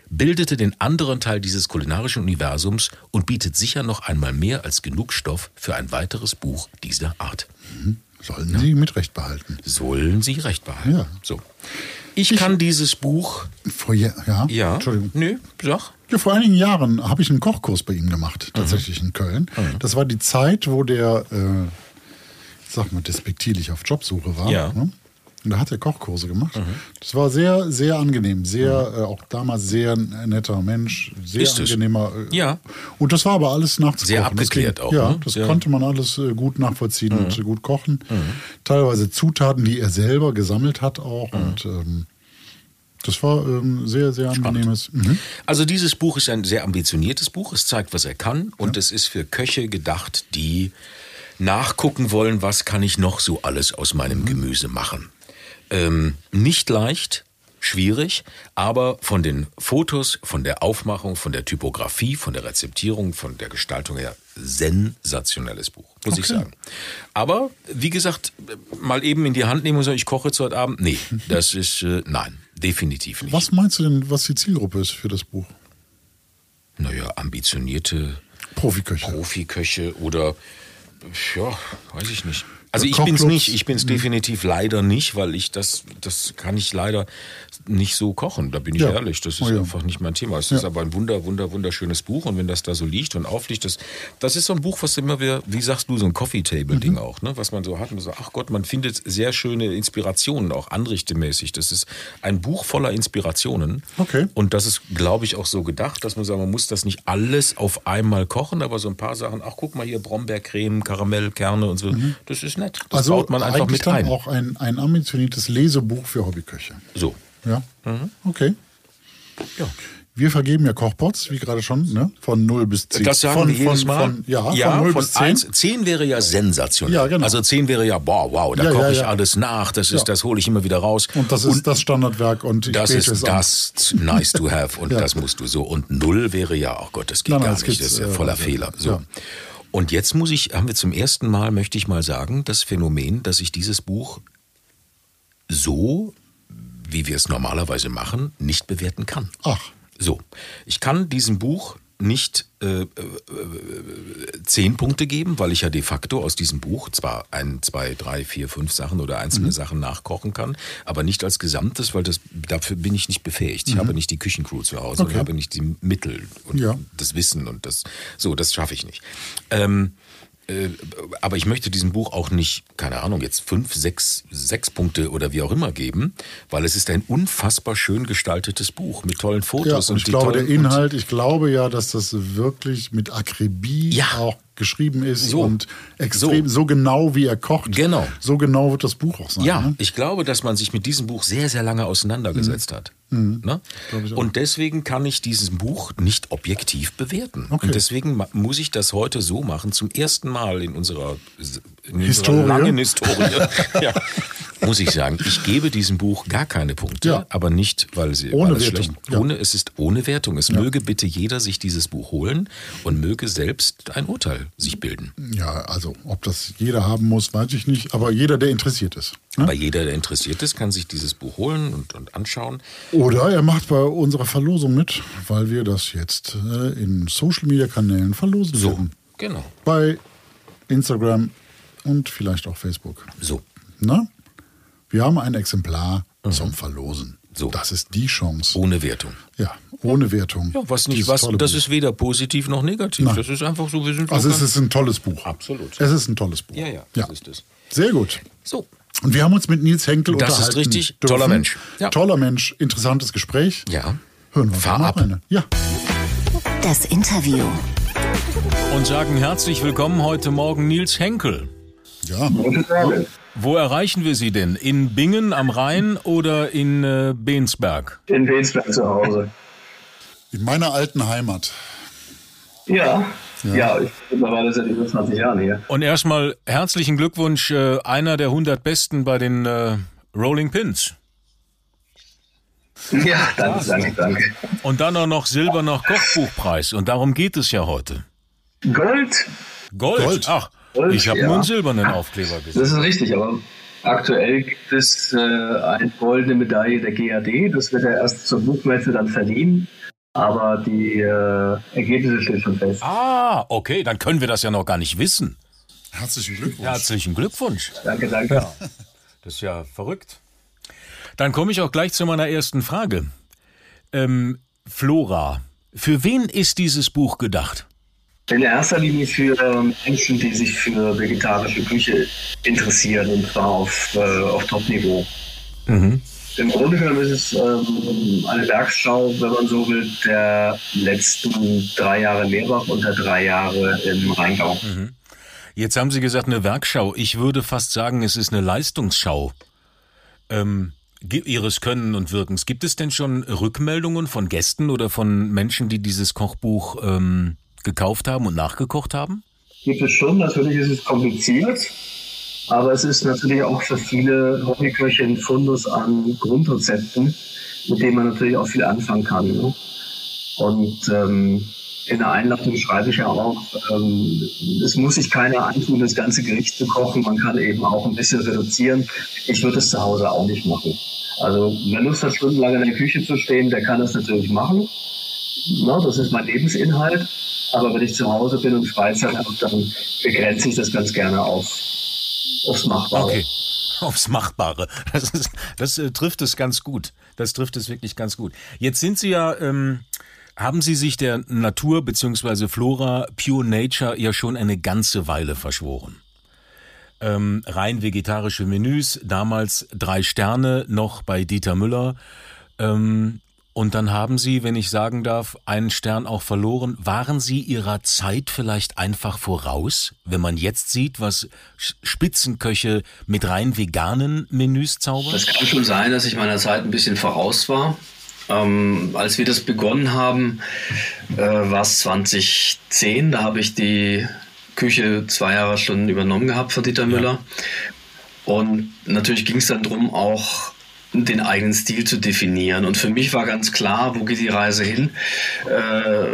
bildete den anderen Teil dieses kulinarischen Universums und bietet sicher noch einmal mehr als genug Stoff für ein weiteres Buch dieser Art. Sollen Sie mit Recht behalten. Sollen Sie recht behalten. Ja. So. Ich, kann dieses Buch. Vor, ja, ja, Ja. Entschuldigung. Nö, sag. Ja, vor einigen Jahren habe ich einen Kochkurs bei ihm gemacht, tatsächlich in Köln. Das war die Zeit, wo der, äh, ich sag mal, despektierlich auf Jobsuche war. Ja. Ne? Und da hat er Kochkurse gemacht. Das war sehr, sehr angenehm. Sehr, äh, auch damals sehr netter Mensch. Sehr Ist es? angenehmer. Äh, Ja. Und das war aber alles nachzukochen. Sehr abgeklärt ging- auch, Ja, ne? das Mhm. konnte man alles äh, gut nachvollziehen und äh, gut kochen. Teilweise Zutaten, die er selber gesammelt hat auch. Mhm. Und ähm, das war ähm, sehr, sehr angenehmes. Mhm. Also dieses Buch ist ein sehr ambitioniertes Buch. Es zeigt, was er kann und es ist für Köche gedacht, die nachgucken wollen, was kann ich noch so alles aus meinem Gemüse machen. Ähm, nicht leicht, schwierig, aber von den Fotos, von der Aufmachung, von der Typografie, von der Rezeptierung, von der Gestaltung her sensationelles Buch, muss ich Okay. sagen. Aber wie gesagt, mal eben in die Hand nehmen und sagen, ich koche jetzt heute Abend, nee, das ist äh, nein, definitiv nicht. Was meinst du denn, was die Zielgruppe ist für das Buch? Naja, ambitionierte Profiköche. Profiköche oder ja, weiß ich nicht. Also ich bin's Kochclubs. nicht, ich bin's definitiv leider nicht, weil ich das, das kann ich leider nicht so kochen. Da bin ich Ja. ehrlich. Das ist Oh ja. einfach nicht mein Thema. Es ist aber ein wunder, wunder, wunderschönes Buch und wenn das da so liegt und aufliegt, das, das ist so ein Buch, was immer wieder, wie sagst du, so ein Coffee Table Mhm. Ding auch, ne? Was man so hat und so, ach Gott, man findet sehr schöne Inspirationen auch anrichtemäßig. Das ist ein Buch voller Inspirationen. Okay. Und das ist, glaube ich, auch so gedacht, dass man sagt, man muss das nicht alles auf einmal kochen, aber so ein paar Sachen, ach guck mal hier, Brombeercreme, Karamellkerne und so, das ist nett. Das also baut man einfach eigentlich mit ein. auch ein, ein ambitioniertes Lesebuch für Hobbyköche. So. Ja. Mhm. Okay. Ja. Wir vergeben ja Kochpots, wie gerade schon, ne? von 0 bis 10. Das sagen von, wir jedes Mal. Von, ja, von 0 bis 10. 1, 10 wäre ja sensationell. Ja, genau. Also 10 wäre ja, boah, wow, da Ja, koche ja, ich ja. alles nach, das, ist, Ja. das hole ich immer wieder raus. Und das ist das Standardwerk und ich das ist es an. das nice to have und Ja. das musst du so. Und null wäre ja, oh Gott, das geht Nein, nein, gar das nicht, das ist ja äh, voller also, Fehler. So. Und jetzt muss ich, haben wir zum ersten Mal, möchte ich mal sagen, das Phänomen, dass ich dieses Buch so, wie wir es normalerweise machen, nicht bewerten kann. Ach, So, ich kann diesem Buch nicht äh, äh, zehn Punkte geben, weil ich ja de facto aus diesem Buch zwar ein, zwei, drei, vier, fünf Sachen oder einzelne Sachen nachkochen kann, aber nicht als Gesamtes, weil das dafür bin ich nicht befähigt. Ich habe nicht die Küchencrew zu Hause und Okay. habe nicht die Mittel und Ja. das Wissen und das so, das schaffe ich nicht. Ähm, äh, aber ich möchte diesem Buch auch nicht, keine Ahnung, jetzt fünf, sechs, sechs Punkte oder wie auch immer geben, weil es ist ein unfassbar schön gestaltetes Buch mit tollen ja, Fotos und ich glaube, der tollen- und- Inhalt, ich glaube ja, dass das wirklich mit Akribie Ja. auch geschrieben ist So. und extrem so. genau wie er kocht. Genau. So genau wird das Buch auch sein. Ja, Ne? ich glaube, dass man sich mit diesem Buch sehr, sehr lange auseinandergesetzt hat. Ne? Mhm. Glaub ich auch. Und deswegen kann ich dieses Buch nicht objektiv bewerten. Okay. Und deswegen muss ich das heute so machen, zum ersten Mal in unserer, Historie. langen Historie. ja, muss ich sagen, ich gebe diesem Buch gar keine Punkte, Ja. aber nicht, weil sie Ohne weil es Wertung, schlecht, ja. ohne, es ist ohne Wertung. Es möge bitte jeder sich dieses Buch holen und möge selbst ein Urteil sich bilden. Ja, also ob das jeder haben muss, weiß ich nicht, aber jeder, der interessiert ist. Ne? Aber jeder, der interessiert ist, kann sich dieses Buch holen und, und anschauen. Oder er macht bei unserer Verlosung mit, weil wir das jetzt äh, in Social Media Kanälen verlosen So, werden. genau. Bei Instagram und vielleicht auch Facebook. So. Na? Wir haben ein Exemplar zum Verlosen. Mhm. So. Das ist die Chance. Ohne Wertung. Ja, ohne Wertung. Ja, was nicht, Dieses was, das Buch. ist weder positiv noch negativ. Nein. Das ist einfach so, wir sind Also so es ist ein tolles Buch. Absolut. Es ist ein tolles Buch. Ja, ja, das ist es. Sehr gut. So. Und wir haben uns mit Nils Henkel Das ist unterhalten. richtig. dürfen. Toller Mensch. Ja. Toller Mensch. Interessantes Gespräch. Ja. Hören wir Fahr mal ab. rein. Ja. Das Interview. Und sagen herzlich willkommen heute Morgen Nils Henkel. Ja. Guten Morgen. Wo erreichen wir Sie denn? In Bingen am Rhein oder in äh, Bensberg? In Bensberg zu Hause. In meiner alten Heimat. Ja, ja, ja ich bin mittlerweile seit über 20 Jahren hier. Und erstmal herzlichen Glückwunsch, äh, einer der 100 Besten bei den äh, Rolling Pins. Ja, danke, danke, danke. Und dann auch noch Silberner Kochbuchpreis. Und darum geht es ja heute. Gold. Gold? Gold. Ach, Gold, ich habe ja. nur einen silbernen Aufkleber gesehen. Das ist richtig, aber aktuell gibt es äh, eine goldene Medaille der GAD. Das wird ja erst zur Buchmesse dann verliehen. Aber die äh, Ergebnisse stehen schon fest. Ah, okay, dann können wir das ja noch gar nicht wissen. Herzlichen Glückwunsch. Herzlichen Glückwunsch. Danke, danke. Ja. Das ist ja verrückt. Dann komme ich auch gleich zu meiner ersten Frage. Ähm, Flora, für wen ist dieses Buch gedacht? In erster Linie für ähm, Menschen, die sich für vegetarische Küche interessieren und zwar auf, äh, auf Top-Niveau. Mhm. Im Grunde genommen ist es ähm, eine Werkschau, wenn man so will, der letzten drei Jahre Lehrbach und der drei Jahre im Rheingau. Mhm. Jetzt haben Sie gesagt, eine Werkschau. Ich würde fast sagen, es ist eine Leistungsschau. Ähm, Ihres Können und Wirkens. Gibt es denn schon Rückmeldungen von Gästen oder von Menschen, die dieses Kochbuch ähm, gekauft haben und nachgekocht haben? Gibt es schon. Natürlich ist es kompliziert. Aber es ist natürlich auch für viele Hobbyköche ein Fundus an Grundrezepten, mit denen man natürlich auch viel anfangen kann. Ne? Und ähm, in der Einladung schreibe ich ja auch, ähm, es muss sich keiner antun, das ganze Gericht zu kochen. Man kann eben auch ein bisschen reduzieren. Ich würde es zu Hause auch nicht machen. Also wer Lust hat, stundenlang in der Küche zu stehen, der kann das natürlich machen. Na, das ist mein Lebensinhalt. Aber wenn ich zu Hause bin und Freizeit habe, dann begrenze ich das ganz gerne auf aufs Machbare. Okay. Aufs Machbare. Das, ist, das äh, trifft es ganz gut. Das trifft es wirklich ganz gut. Jetzt sind Sie ja, ähm, haben Sie sich der Natur bzw. Flora Pure Nature ja schon eine ganze Weile verschworen. Ähm, rein vegetarische Menüs, damals drei Sterne noch bei Dieter Müller. Ähm, und dann haben Sie, wenn ich sagen darf, einen Stern auch verloren. Waren Sie Ihrer Zeit vielleicht einfach voraus, wenn man jetzt sieht, was Spitzenköche mit rein veganen Menüs zaubern? Das kann schon sein, dass ich meiner Zeit ein bisschen voraus war. Ähm, als wir das begonnen haben, äh, war es 2010. Da habe ich die Küche zwei Jahre schon übernommen gehabt von Dieter Müller. Ja. Und natürlich ging es dann darum, auch den eigenen Stil zu definieren. Und für mich war ganz klar, wo geht die Reise hin? Äh,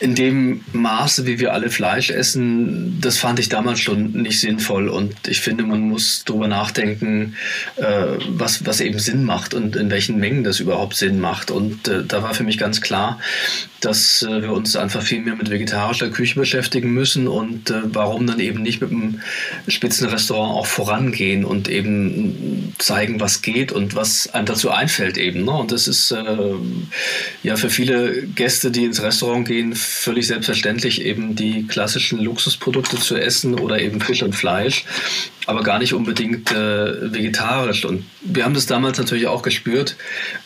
in dem Maße, wie wir alle Fleisch essen, das fand ich damals schon nicht sinnvoll. Und ich finde, man muss darüber nachdenken, äh, was, was eben Sinn macht und in welchen Mengen das überhaupt Sinn macht. Und äh, da war für mich ganz klar, dass äh, wir uns einfach viel mehr mit vegetarischer Küche beschäftigen müssen und äh, warum dann eben nicht mit einem Spitzenrestaurant auch vorangehen und eben zeigen, was geht und was einem dazu einfällt eben. Ne? Und das ist äh, ja für viele Gäste, die ins Restaurant gehen, völlig selbstverständlich eben die klassischen Luxusprodukte zu essen oder eben Fisch und Fleisch aber gar nicht unbedingt äh, vegetarisch. Und wir haben das damals natürlich auch gespürt,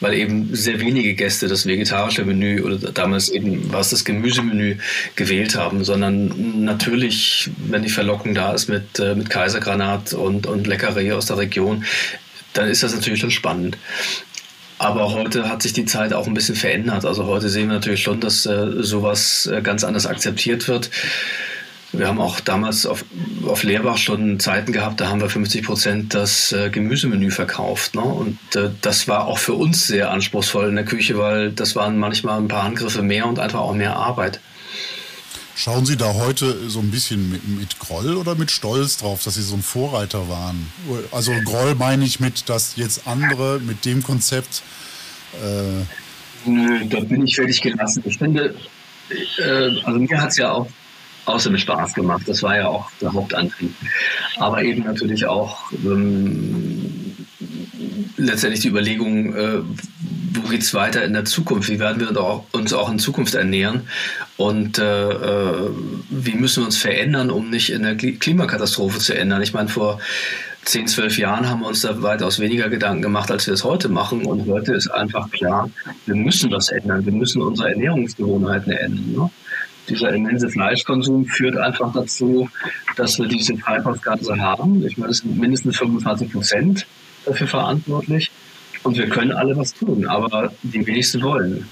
weil eben sehr wenige Gäste das vegetarische Menü oder damals eben war es das Gemüsemenü gewählt haben, sondern natürlich, wenn die Verlockung da ist mit, äh, mit Kaisergranat und, und Leckereie aus der Region, dann ist das natürlich schon spannend. Aber heute hat sich die Zeit auch ein bisschen verändert. Also heute sehen wir natürlich schon, dass äh, sowas äh, ganz anders akzeptiert wird. Wir haben auch damals auf, auf Lehrbach schon Zeiten gehabt, da haben wir 50 Prozent das äh, Gemüsemenü verkauft. Ne? Und äh, das war auch für uns sehr anspruchsvoll in der Küche, weil das waren manchmal ein paar Angriffe mehr und einfach auch mehr Arbeit. Schauen Sie da heute so ein bisschen mit, mit, Groll oder mit Stolz drauf, dass Sie so ein Vorreiter waren? Also Groll meine ich mit, dass jetzt andere mit dem Konzept. Äh Nö, da bin ich fertig gelassen. Ich finde, äh, also mir hat es ja auch außerdem Spaß gemacht. Das war ja auch der Hauptantrieb. Aber eben natürlich auch ähm, letztendlich die Überlegung, äh, wo geht es weiter in der Zukunft? Wie werden wir uns auch in Zukunft ernähren? Und äh, äh, wie müssen wir uns verändern, um nicht in der Klimakatastrophe zu ändern? Ich meine, vor 10, 12 Jahren haben wir uns da weitaus weniger Gedanken gemacht, als wir es heute machen. Und heute ist einfach klar, wir müssen was ändern. Wir müssen unsere Ernährungsgewohnheiten ändern. Ne? Dieser immense Fleischkonsum führt einfach dazu, dass wir diese Treibhausgase haben. Ich meine, es sind mindestens 25 Prozent dafür verantwortlich. Und wir können alle was tun, aber die wenigsten wollen.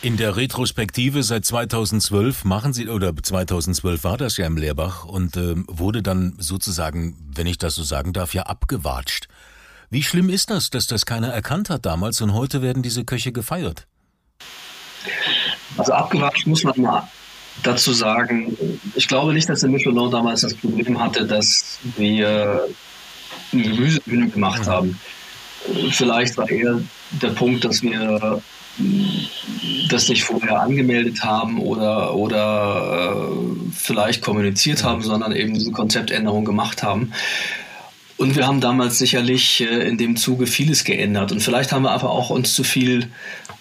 In der Retrospektive seit 2012 machen Sie, oder 2012 war das ja im Lehrbach und äh, wurde dann sozusagen, wenn ich das so sagen darf, ja abgewatscht. Wie schlimm ist das, dass das keiner erkannt hat damals und heute werden diese Köche gefeiert? Also abgewatscht muss man mal dazu sagen, ich glaube nicht, dass der Michelin damals das Problem hatte, dass wir ein Gemüsemenü gemacht mhm. haben. Vielleicht war eher der Punkt, dass wir das nicht vorher angemeldet haben oder, oder äh, vielleicht kommuniziert haben, sondern eben diese Konzeptänderung gemacht haben. Und wir haben damals sicherlich äh, in dem Zuge vieles geändert. Und vielleicht haben wir aber auch uns zu viel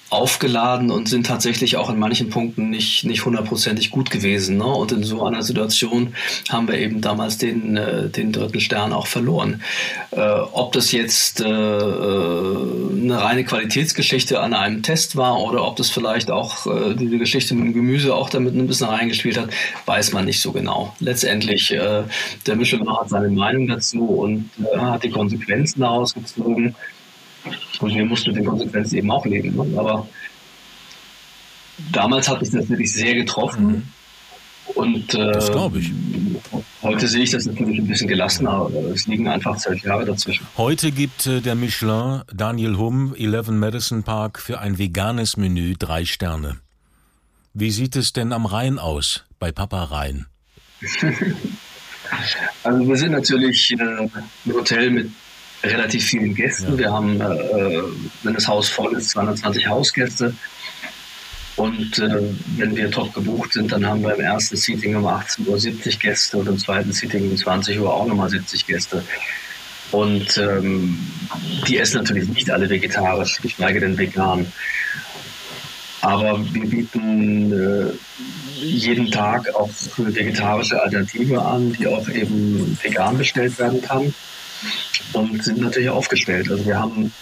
aufgeladen und sind tatsächlich auch in manchen Punkten nicht, nicht hundertprozentig gut gewesen. Ne? Und in so einer Situation haben wir eben damals den, äh, den dritten Stern auch verloren. Äh, ob das jetzt äh, äh, eine reine Qualitätsgeschichte an einem Test war oder ob das vielleicht auch äh, diese Geschichte mit dem Gemüse auch damit ein bisschen reingespielt hat, weiß man nicht so genau. Letztendlich, äh, der Michelin hat seine Meinung dazu und äh, hat die Konsequenzen daraus gezogen. Und wir mussten mit den Konsequenzen eben auch leben. Ne? Aber damals hat mich das wirklich sehr getroffen. Mhm. Und äh, das glaube ich. Heute sehe ich das natürlich ein bisschen gelassener, aber es liegen einfach zwölf Jahre dazwischen. Heute gibt äh, der Michelin Daniel Hum 11 Madison Park für ein veganes Menü drei Sterne. Wie sieht es denn am Rhein aus, bei Papa Rhein? also wir sind natürlich äh, ein Hotel mit relativ vielen Gästen. Ja. Wir haben, äh, wenn das Haus voll ist, 220 Hausgäste. Und äh, wenn wir top gebucht sind, dann haben wir im ersten Seating um 18 Uhr 70 Gäste und im zweiten Seating um 20 Uhr auch nochmal 70 Gäste. Und ähm, die essen natürlich nicht alle vegetarisch, geschweige denn vegan. Aber wir bieten äh, jeden Tag auch vegetarische Alternative an, die auch eben vegan bestellt werden kann und sind natürlich aufgestellt. Also wir haben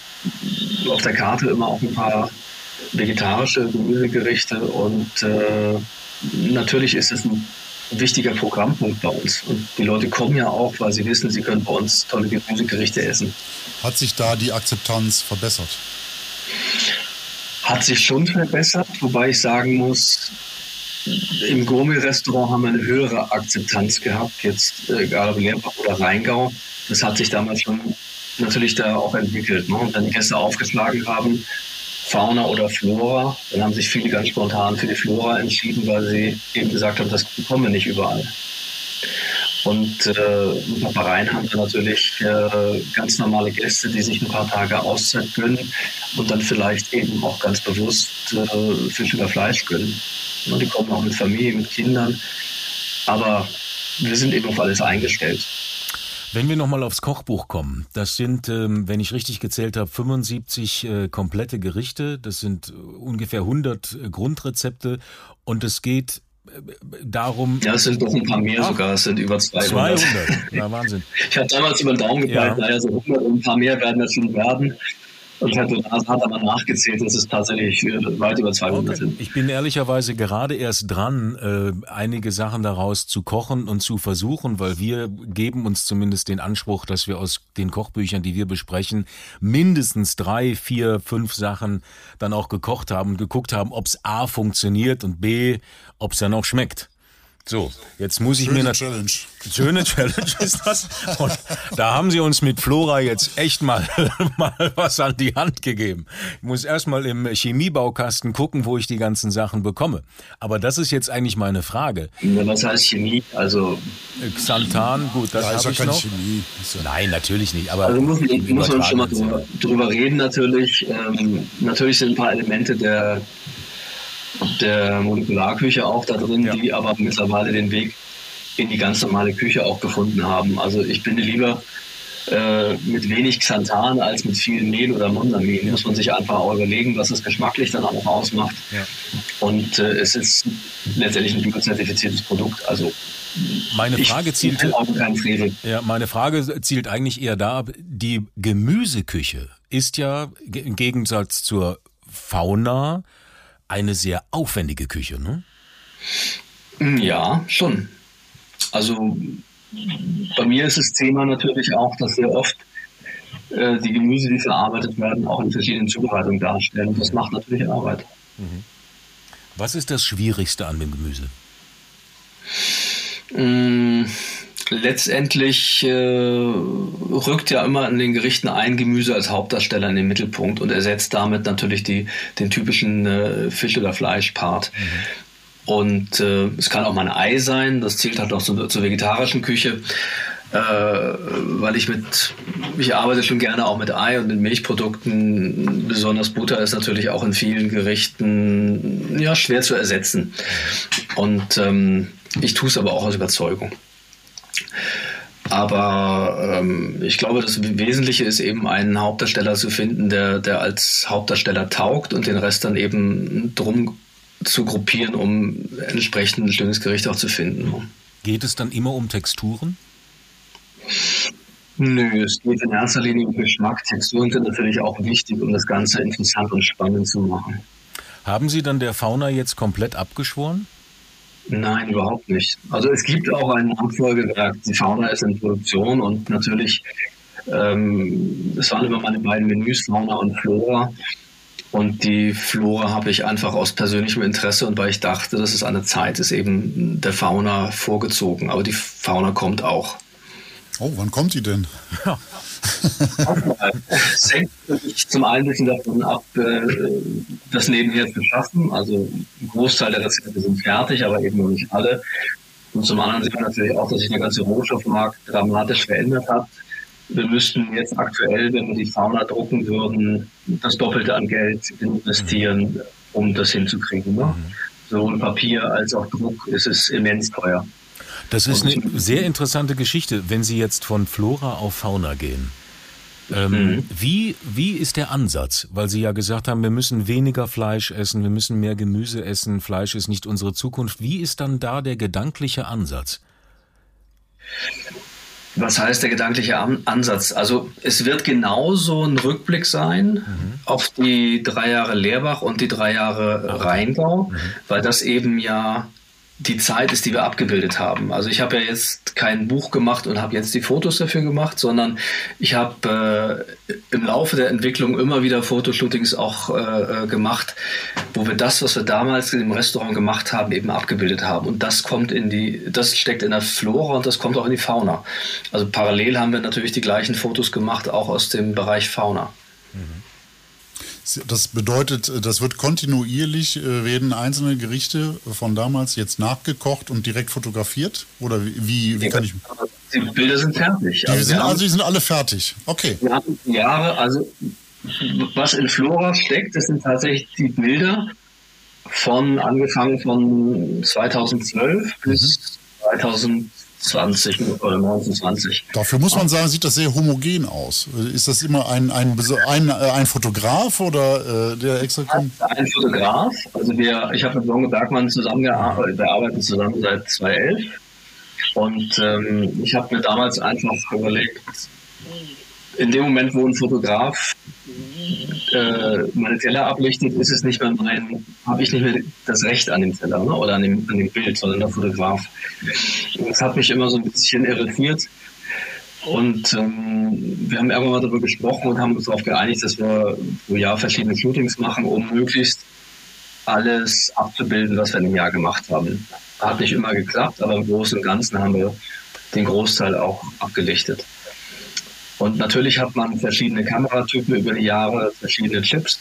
auf der Karte immer auch ein paar vegetarische Gemüsegerichte und äh, natürlich ist es ein wichtiger Programmpunkt bei uns. Und die Leute kommen ja auch, weil sie wissen, sie können bei uns tolle Gemüsegerichte essen. Hat sich da die Akzeptanz verbessert? Hat sich schon verbessert, wobei ich sagen muss, im Gourmet-Restaurant haben wir eine höhere Akzeptanz gehabt, jetzt äh, egal ob Leerbach oder Rheingau das hat sich damals schon natürlich da auch entwickelt. Ne? Und wenn die Gäste aufgeschlagen haben, Fauna oder Flora, dann haben sich viele ganz spontan für die Flora entschieden, weil sie eben gesagt haben, das bekommen wir nicht überall. Und äh, Papareien haben dann natürlich äh, ganz normale Gäste, die sich ein paar Tage Auszeit gönnen und dann vielleicht eben auch ganz bewusst äh, Fisch oder Fleisch gönnen. Und die kommen auch mit Familie, mit Kindern. Aber wir sind eben auf alles eingestellt. Wenn wir nochmal aufs Kochbuch kommen, das sind, ähm, wenn ich richtig gezählt habe, 75 äh, komplette Gerichte, das sind ungefähr 100 äh, Grundrezepte und es geht äh, darum. Ja, es sind doch ein paar mehr ach, sogar, es sind über 200. 200, ja Wahnsinn. ich habe damals über den Daumen gepeilt, ja. naja, so 100 und ein paar mehr werden das schon werden. Und hat, hat aber nachgezählt, dass es tatsächlich äh, weit über 200 okay. sind. Ich bin ehrlicherweise gerade erst dran, äh, einige Sachen daraus zu kochen und zu versuchen, weil wir geben uns zumindest den Anspruch, dass wir aus den Kochbüchern, die wir besprechen, mindestens drei, vier, fünf Sachen dann auch gekocht haben und geguckt haben, ob es A funktioniert und B, ob es dann auch schmeckt. So, jetzt muss ich Schöne mir eine Challenge. Schöne Challenge ist das. Und da haben sie uns mit Flora jetzt echt mal, mal was an die Hand gegeben. Ich muss erstmal im Chemiebaukasten gucken, wo ich die ganzen Sachen bekomme. Aber das ist jetzt eigentlich meine Frage. Was heißt Chemie? Also Xanthan, gut, das ja, habe ich noch. Chemie. Nein, natürlich nicht. Aber also muss, muss man schon mal drüber, drüber reden natürlich. Ähm, natürlich sind ein paar Elemente der der Molekularküche auch da drin, ja. die aber mittlerweile den Weg in die ganz normale Küche auch gefunden haben. Also ich bin lieber äh, mit wenig Xanthan als mit viel Mehl oder Monsamin. Ja. Muss man sich einfach auch überlegen, was das geschmacklich dann auch ausmacht. Ja. Und äh, es ist letztendlich ein biozertifiziertes Produkt. Also meine Frage zielt ja, meine Frage zielt eigentlich eher da ab. Die Gemüseküche ist ja im Gegensatz zur Fauna eine sehr aufwendige Küche, ne? Ja, schon. Also bei mir ist das Thema natürlich auch, dass sehr oft äh, die Gemüse, die verarbeitet werden, auch in verschiedenen Zubereitungen darstellen. Und das macht natürlich Arbeit. Mhm. Was ist das Schwierigste an dem Gemüse? Letztendlich äh, rückt ja immer in den Gerichten ein Gemüse als Hauptdarsteller in den Mittelpunkt und ersetzt damit natürlich die, den typischen äh, Fisch- oder Fleischpart. Mhm. Und äh, es kann auch mal ein Ei sein, das zählt halt auch zur, zur vegetarischen Küche. Äh, weil ich mit, ich arbeite schon gerne auch mit Ei und mit Milchprodukten. Besonders Butter ist natürlich auch in vielen Gerichten ja, schwer zu ersetzen. Und ähm, ich tue es aber auch aus Überzeugung. Aber ähm, ich glaube, das Wesentliche ist eben einen Hauptdarsteller zu finden, der, der als Hauptdarsteller taugt und den Rest dann eben drum zu gruppieren, um entsprechend ein schönes Gericht auch zu finden. Geht es dann immer um Texturen? Nö, es geht in erster Linie um Geschmack. Texturen sind natürlich auch wichtig, um das Ganze interessant und spannend zu machen. Haben Sie dann der Fauna jetzt komplett abgeschworen? Nein, überhaupt nicht. Also es gibt auch ein Nachfolgewerk. Die Fauna ist in Produktion und natürlich, ähm, es waren immer meine beiden Menüs, Fauna und Flora. Und die Flora habe ich einfach aus persönlichem Interesse und weil ich dachte, dass es an der Zeit ist, eben der Fauna vorgezogen. Aber die Fauna kommt auch. Oh, wann kommt die denn? Ja. Es hängt zum einen ein bisschen davon ab, äh, das nebenher zu schaffen. Also ein Großteil der Rezepte sind fertig, aber eben noch nicht alle. Und zum anderen sehen wir natürlich auch, dass sich der ganze Rohstoffmarkt dramatisch verändert hat. Wir müssten jetzt aktuell, wenn wir die Fauna drucken würden, das Doppelte an Geld investieren, um das hinzukriegen. Ne? Mhm. Sowohl Papier als auch Druck ist es immens teuer. Das ist eine sehr interessante Geschichte, wenn Sie jetzt von Flora auf Fauna gehen. Ähm, mhm. wie, wie ist der Ansatz? Weil Sie ja gesagt haben, wir müssen weniger Fleisch essen, wir müssen mehr Gemüse essen, Fleisch ist nicht unsere Zukunft. Wie ist dann da der gedankliche Ansatz? Was heißt der gedankliche Ansatz? Also es wird genauso ein Rückblick sein mhm. auf die drei Jahre Lehrbach und die drei Jahre Rheingau, mhm. weil das eben ja die Zeit ist, die wir abgebildet haben. Also ich habe ja jetzt kein Buch gemacht und habe jetzt die Fotos dafür gemacht, sondern ich habe äh, im Laufe der Entwicklung immer wieder Fotoshootings auch äh, äh, gemacht, wo wir das, was wir damals im Restaurant gemacht haben, eben abgebildet haben. Und das kommt in die, das steckt in der Flora und das kommt auch in die Fauna. Also parallel haben wir natürlich die gleichen Fotos gemacht, auch aus dem Bereich Fauna. Mhm. Das bedeutet, das wird kontinuierlich, äh, werden einzelne Gerichte von damals jetzt nachgekocht und direkt fotografiert? Oder wie, wie kann ich. Die Bilder sind fertig. Die also, sind, also die sind alle fertig. Okay. Wir hatten Jahre, also was in Flora steckt, das sind tatsächlich die Bilder von angefangen von 2012 bis 2000. 20 oder 1920. Dafür muss man sagen, sieht das sehr homogen aus. Ist das immer ein, ein, ein, ein Fotograf oder äh, der extra kommt? Ein Fotograf. Also wir, ich habe mit Longe Bergmann zusammengearbeitet, wir arbeiten zusammen seit 2011. Und ähm, ich habe mir damals einfach überlegt, in dem Moment, wo ein Fotograf äh, meine Teller ablichtet, ist es nicht mehr mein, habe ich nicht mehr das Recht an dem Teller ne? oder an dem, an dem Bild, sondern der Fotograf. Das hat mich immer so ein bisschen irritiert. Und ähm, wir haben irgendwann mal darüber gesprochen und haben uns darauf geeinigt, dass wir pro Jahr verschiedene Shootings machen, um möglichst alles abzubilden, was wir in dem Jahr gemacht haben. Hat nicht immer geklappt, aber im Großen und Ganzen haben wir den Großteil auch abgelichtet. Und natürlich hat man verschiedene Kameratypen über die Jahre, verschiedene Chips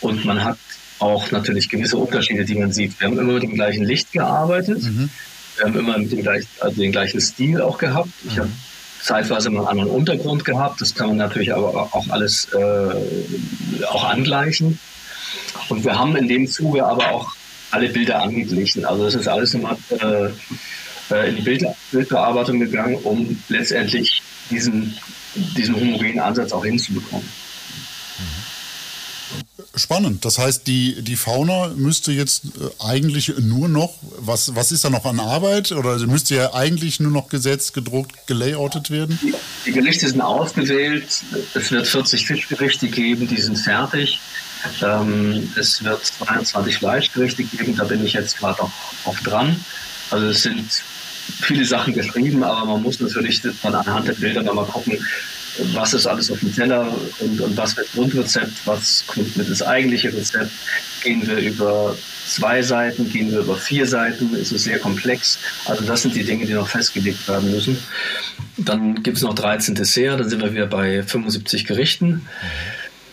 und man hat auch natürlich gewisse Unterschiede, die man sieht. Wir haben immer mit dem gleichen Licht gearbeitet. Mhm. Wir haben immer mit dem gleichen, also den gleichen Stil auch gehabt. Ich mhm. habe zeitweise mal einen anderen Untergrund gehabt. Das kann man natürlich aber auch alles äh, auch angleichen. Und wir haben in dem Zuge aber auch alle Bilder angeglichen. Also das ist alles immer äh, äh in die Bild Bildbearbeitung gegangen, um letztendlich diesen diesen homogenen Ansatz auch hinzubekommen. Spannend. Das heißt, die, die Fauna müsste jetzt äh, eigentlich nur noch, was, was ist da noch an Arbeit? Oder müsste ja eigentlich nur noch gesetzt, gedruckt, gelayoutet werden? Die, die Gerichte sind ausgewählt. Es wird 40 Fischgerichte geben, die sind fertig. Ähm, es wird 22 Fleischgerichte geben, da bin ich jetzt gerade auch, auch dran. Also es sind viele Sachen geschrieben, aber man muss natürlich dann anhand der Bilder mal gucken, was ist alles auf dem Teller und, und was wird Grundrezept, was kommt mit das eigentliche Rezept. Gehen wir über zwei Seiten, gehen wir über vier Seiten, ist es sehr komplex. Also das sind die Dinge, die noch festgelegt werden müssen. Dann gibt es noch 13 Dessert, dann sind wir wieder bei 75 Gerichten.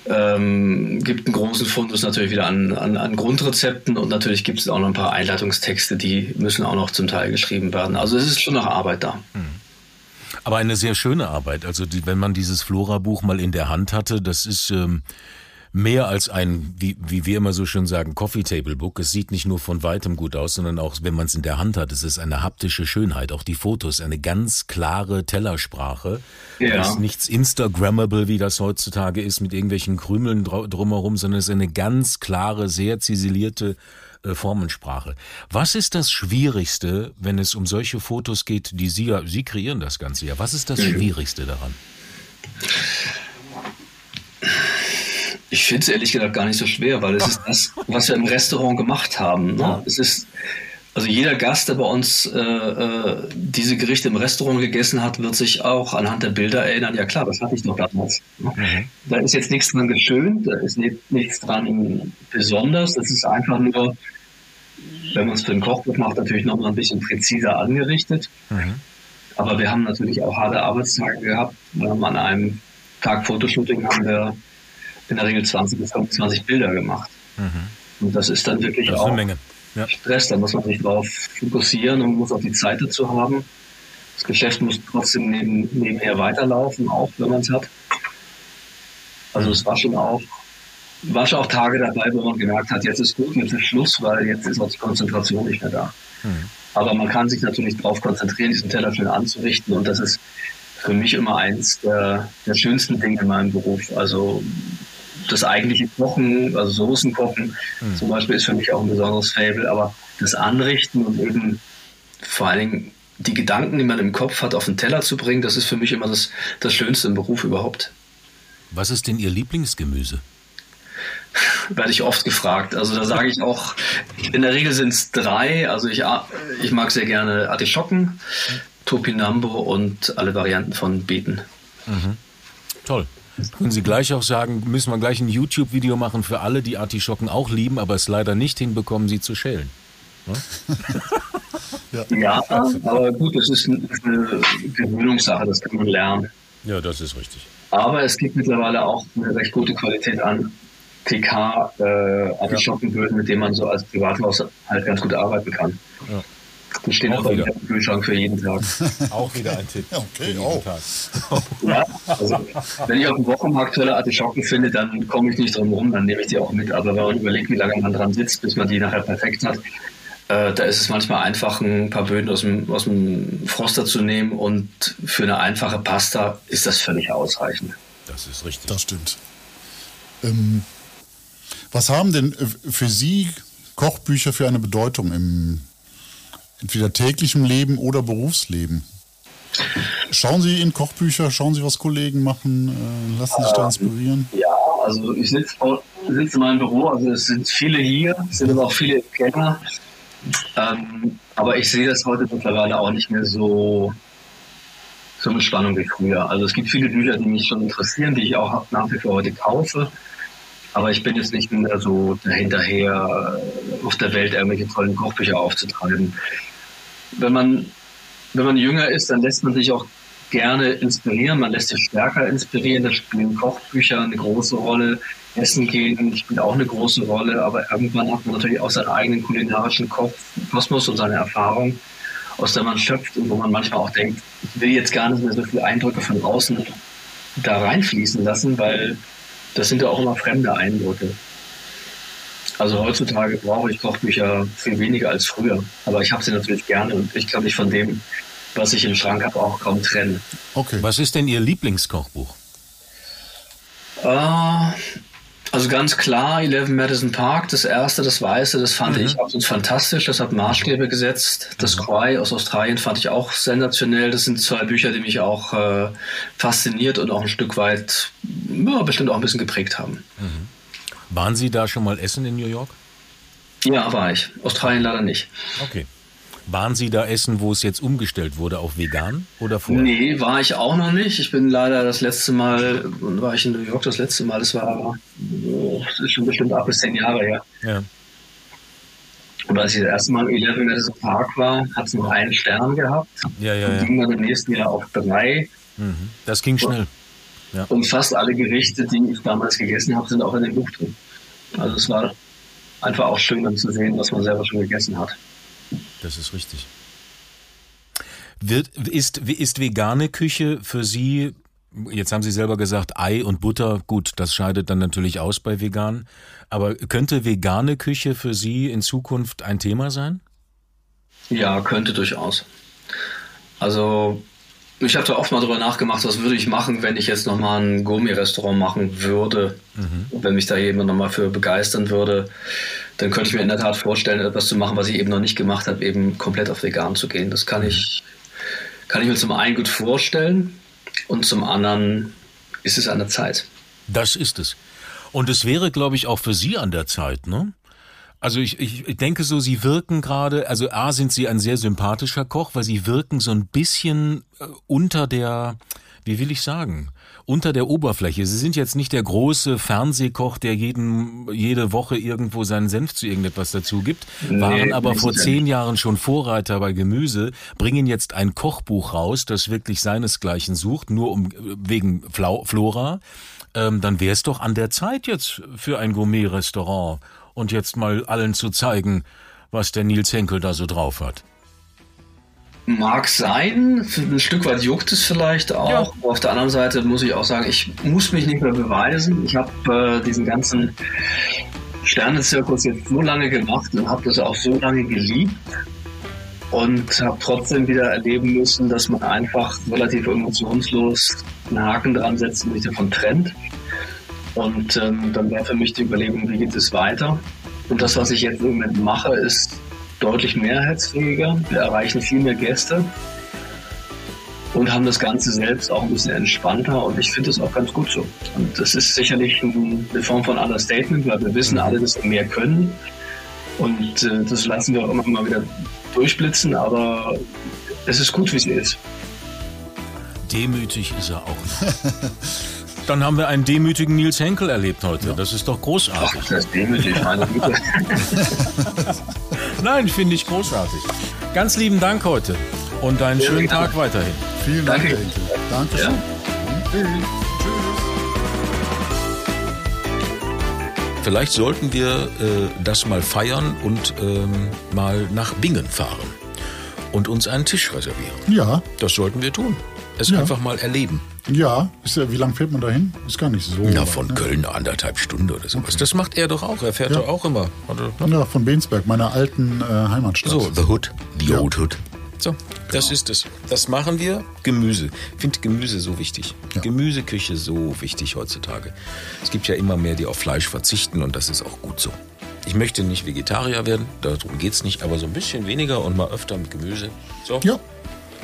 Ähm, gibt einen großen Fundus natürlich wieder an, an, an Grundrezepten und natürlich gibt es auch noch ein paar Einleitungstexte, die müssen auch noch zum Teil geschrieben werden. Also es ist schon noch Arbeit da. Mhm. Aber eine sehr schöne Arbeit. Also die, wenn man dieses Flora-Buch mal in der Hand hatte, das ist ähm, mehr als ein, wie, wie wir immer so schön sagen, Coffee Table Book. Es sieht nicht nur von weitem gut aus, sondern auch, wenn man es in der Hand hat, es ist eine haptische Schönheit. Auch die Fotos, eine ganz klare Tellersprache. Ja. Es ist nichts Instagrammable, wie das heutzutage ist, mit irgendwelchen Krümeln drumherum, sondern es ist eine ganz klare, sehr ziselierte äh, Formensprache. Was ist das Schwierigste, wenn es um solche Fotos geht, die Sie ja, Sie kreieren das Ganze ja. Was ist das Schwierigste daran? Ich finde es ehrlich gesagt gar nicht so schwer, weil es ist das, was wir im Restaurant gemacht haben. Ne? Ja. Es ist also jeder Gast, der bei uns äh, äh, diese Gerichte im Restaurant gegessen hat, wird sich auch anhand der Bilder erinnern, ja klar, das hatte ich doch damals. Mhm. Da ist jetzt nichts dran geschönt, da ist nicht, nichts dran besonders, das ist einfach nur, wenn man es für ein Kochbuch macht, natürlich nochmal ein bisschen präziser angerichtet. Mhm. Aber wir haben natürlich auch harte Arbeitstage gehabt. Wir haben an einem Tag Fotoshooting haben wir in der Regel 20 bis 25 Bilder gemacht. Mhm. Und das ist dann wirklich das auch... Eine Menge ja. Stress. Da muss man sich darauf fokussieren und muss auch die Zeit dazu haben. Das Geschäft muss trotzdem neben, nebenher weiterlaufen, auch wenn man es hat. Also es war schon auch, war schon auch Tage dabei, wo man gemerkt hat, jetzt ist gut, jetzt ist Schluss, weil jetzt ist auch die Konzentration nicht mehr da. Mhm. Aber man kann sich natürlich darauf konzentrieren, diesen Teller schön anzurichten und das ist für mich immer eins der, der schönsten Dinge in meinem Beruf. Also das eigentliche Kochen, also Soßen kochen mhm. zum Beispiel, ist für mich auch ein besonderes Fable, aber das Anrichten und eben vor allen Dingen die Gedanken, die man im Kopf hat, auf den Teller zu bringen, das ist für mich immer das, das Schönste im Beruf überhaupt. Was ist denn Ihr Lieblingsgemüse? Werde ich oft gefragt. Also da sage ich auch, in der Regel sind es drei. Also ich, ich mag sehr gerne Artischocken, Topinambo und alle Varianten von Beeten. Mhm. Toll. Können Sie gleich auch sagen, müssen wir gleich ein YouTube-Video machen für alle, die Artischocken auch lieben, aber es leider nicht hinbekommen, sie zu schälen. ja. ja, aber gut, das ist eine Gewöhnungssache, das kann man lernen. Ja, das ist richtig. Aber es gibt mittlerweile auch eine recht gute Qualität an TK äh, Artischockenböden, mit denen man so als Privathaus halt ganz gut arbeiten kann. Ja. Die stehen auch wieder. im Kühlschrank für jeden Tag. Auch wieder ein Tipp. okay, auch. ja, also, wenn ich auf dem Wochenmarkt tolle Artischocken finde, dann komme ich nicht drum rum, dann nehme ich die auch mit. Aber wenn man überlegt, wie lange man dran sitzt, bis man die nachher perfekt hat, äh, da ist es manchmal einfach, ein paar Böden aus dem, aus dem Froster zu nehmen und für eine einfache Pasta ist das völlig ausreichend. Das ist richtig. Das stimmt. Ähm, was haben denn äh, für Sie Kochbücher für eine Bedeutung im entweder täglichem Leben oder Berufsleben? Schauen Sie in Kochbücher, schauen Sie, was Kollegen machen, äh, lassen Sie sich da inspirieren? Ja, also ich sitze sitz in meinem Büro, also es sind viele hier, es sind aber auch viele Kenner. Ähm, aber ich sehe das heute mittlerweile auch nicht mehr so, so mit Spannung wie früher. Also es gibt viele Bücher, die mich schon interessieren, die ich auch nach wie vor heute kaufe. Aber ich bin jetzt nicht mehr so dahinterher, auf der Welt irgendwelche tollen Kochbücher aufzutreiben wenn man, wenn man jünger ist, dann lässt man sich auch gerne inspirieren. Man lässt sich stärker inspirieren. Da spielen Kochbücher eine große Rolle. Essen gehen spielt auch eine große Rolle. Aber irgendwann hat man natürlich auch seinen eigenen kulinarischen Kosmos und seine Erfahrung, aus der man schöpft und wo man manchmal auch denkt, ich will jetzt gar nicht mehr so viele Eindrücke von außen da reinfließen lassen, weil das sind ja auch immer fremde Eindrücke. Also heutzutage brauche ich Kochbücher viel weniger als früher. Aber ich habe sie natürlich gerne und ich kann mich von dem, was ich im Schrank habe, auch kaum trennen. Okay. Was ist denn Ihr Lieblingskochbuch? Uh, also ganz klar, Eleven Madison Park, das erste, das weiße, das fand mhm. ich absolut fantastisch. Das hat Maßstäbe gesetzt. Das mhm. Cry aus Australien fand ich auch sensationell. Das sind zwei Bücher, die mich auch äh, fasziniert und auch ein Stück weit, ja, bestimmt auch ein bisschen geprägt haben. Mhm. Waren Sie da schon mal essen in New York? Ja, war ich. Australien leider nicht. Okay. Waren Sie da essen, wo es jetzt umgestellt wurde, auf vegan oder vorher? Nee, war ich auch noch nicht. Ich bin leider das letzte Mal, war ich in New York das letzte Mal? Das war, oh, das ist schon bestimmt acht bis zehn Jahre her. Ja. Und als ich das erste Mal im Eleven Madison Park war, hat es noch einen Stern gehabt. Ja, ja, Und ja. ging dann im nächsten Jahr auf drei. Mhm. Das ging schnell. Und fast alle Gerichte, die ich damals gegessen habe, sind auch in dem Buch drin. Also es war einfach auch schön dann zu sehen, was man selber schon gegessen hat. Das ist richtig. Wird, ist, ist vegane Küche für Sie, jetzt haben Sie selber gesagt, Ei und Butter, gut, das scheidet dann natürlich aus bei vegan, aber könnte vegane Küche für Sie in Zukunft ein Thema sein? Ja, könnte durchaus. Also ich habe da oft mal drüber nachgemacht, was würde ich machen, wenn ich jetzt nochmal ein Gourmet-Restaurant machen würde. Und wenn mich da jemand nochmal für begeistern würde, dann könnte ich mir in der Tat vorstellen, etwas zu machen, was ich eben noch nicht gemacht habe, eben komplett auf vegan zu gehen. Das kann ich, kann ich mir zum einen gut vorstellen und zum anderen ist es an der Zeit. Das ist es. Und es wäre, glaube ich, auch für Sie an der Zeit, ne? Also ich, ich ich denke so, Sie wirken gerade, also A sind Sie ein sehr sympathischer Koch, weil Sie wirken so ein bisschen äh, unter der, wie will ich sagen, unter der Oberfläche. Sie sind jetzt nicht der große Fernsehkoch, der jeden, jede Woche irgendwo seinen Senf zu irgendetwas dazu gibt, waren aber vor zehn Jahren schon Vorreiter bei Gemüse, bringen jetzt ein Kochbuch raus, das wirklich seinesgleichen sucht, nur um wegen Flau Flora. Ähm, dann wäre es doch an der Zeit jetzt für ein Gourmet-Restaurant und jetzt mal allen zu zeigen, was der Nils Henkel da so drauf hat. Mag sein, ein Stück weit juckt es vielleicht auch. Ja. Auf der anderen Seite muss ich auch sagen, ich muss mich nicht mehr beweisen. Ich habe äh, diesen ganzen Sternenzirkus jetzt so lange gemacht und habe das auch so lange geliebt und habe trotzdem wieder erleben müssen, dass man einfach relativ emotionslos einen Haken dran setzt und sich davon trennt. Und ähm, dann war für mich die Überlegung, wie geht es weiter? Und das, was ich jetzt im Moment mache, ist deutlich mehrheitsfähiger. Wir erreichen viel mehr Gäste und haben das Ganze selbst auch ein bisschen entspannter und ich finde es auch ganz gut so. Und das ist sicherlich ein- eine Form von Understatement, weil wir wissen alle, dass wir mehr können und äh, das lassen wir auch immer mal wieder durchblitzen, aber es ist gut, wie es ist. Demütig ist er auch noch. Dann haben wir einen demütigen Nils Henkel erlebt heute. Das ist doch Ach, großartig. das ist demütig, meine Güte. Nein, finde ich großartig. Ganz lieben Dank heute und einen Sehr schönen gerne. Tag weiterhin. Vielen Dank, Danke. Henkel. Dankeschön. Vielleicht sollten wir äh, das mal feiern und ähm, mal nach Bingen fahren und uns einen Tisch reservieren. Ja, Das sollten wir tun. Es Ja. einfach mal erleben. ja. Ist wie lange fährt man da hin? Ist gar nicht so. Na, von ne? Köln eine anderthalb Stunden oder sowas. Das macht er doch auch. Er fährt Ja. doch auch immer. Oder- Ja, von Bensberg, meiner alten äh, Heimatstadt. So, The Hood, The Ja. Old Hood. So, das ist es. Das machen wir. Gemüse. Ich finde Gemüse so wichtig. Ja. Gemüseküche so wichtig heutzutage. Es gibt ja immer mehr, die auf Fleisch verzichten und das ist auch gut so. Ich möchte nicht Vegetarier werden, darum geht's nicht, aber so ein bisschen weniger und mal öfter mit Gemüse. So. Ja,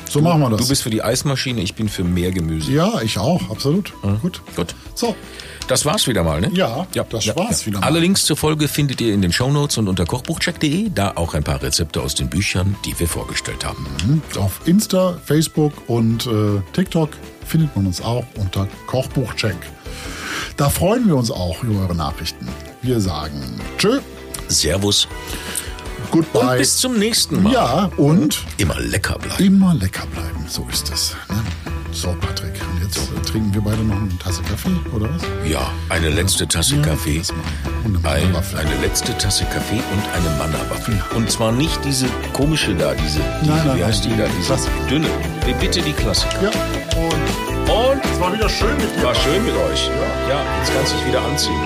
so machen wir das. Du bist für die Eismaschine, ich bin für mehr Gemüse. ja, ich auch, absolut. Gut. Gut. So, Das war's wieder mal, ne? Ja, das war's wieder mal. Alle Links zur Folge findet ihr in den Shownotes und unter kochbuchcheck.de, da auch ein paar Rezepte aus den Büchern, die wir vorgestellt haben. auf Insta, Facebook und äh, TikTok findet man uns auch unter Kochbuchcheck. Da freuen wir uns auch über eure Nachrichten. Wir sagen Tschö, Servus Goodbye. und bis zum nächsten Mal. ja, und Immer lecker bleiben. immer lecker bleiben. So ist es. Ne? So, Patrick, und jetzt äh, trinken wir beide noch eine Tasse Kaffee, oder was? Ja, eine letzte Tasse Ja, Kaffee. Ein, eine letzte Tasse Kaffee und eine Mannerwaffel. Und zwar nicht diese komische da, diese, diese Nein, nein, wie heißt nein, die da, die diese Klassiker. dünne. Nee, Bitte die Klassiker. Ja, und Und es war wieder schön mit dir. war schön mit euch. Ja, jetzt kannst du dich wieder anziehen.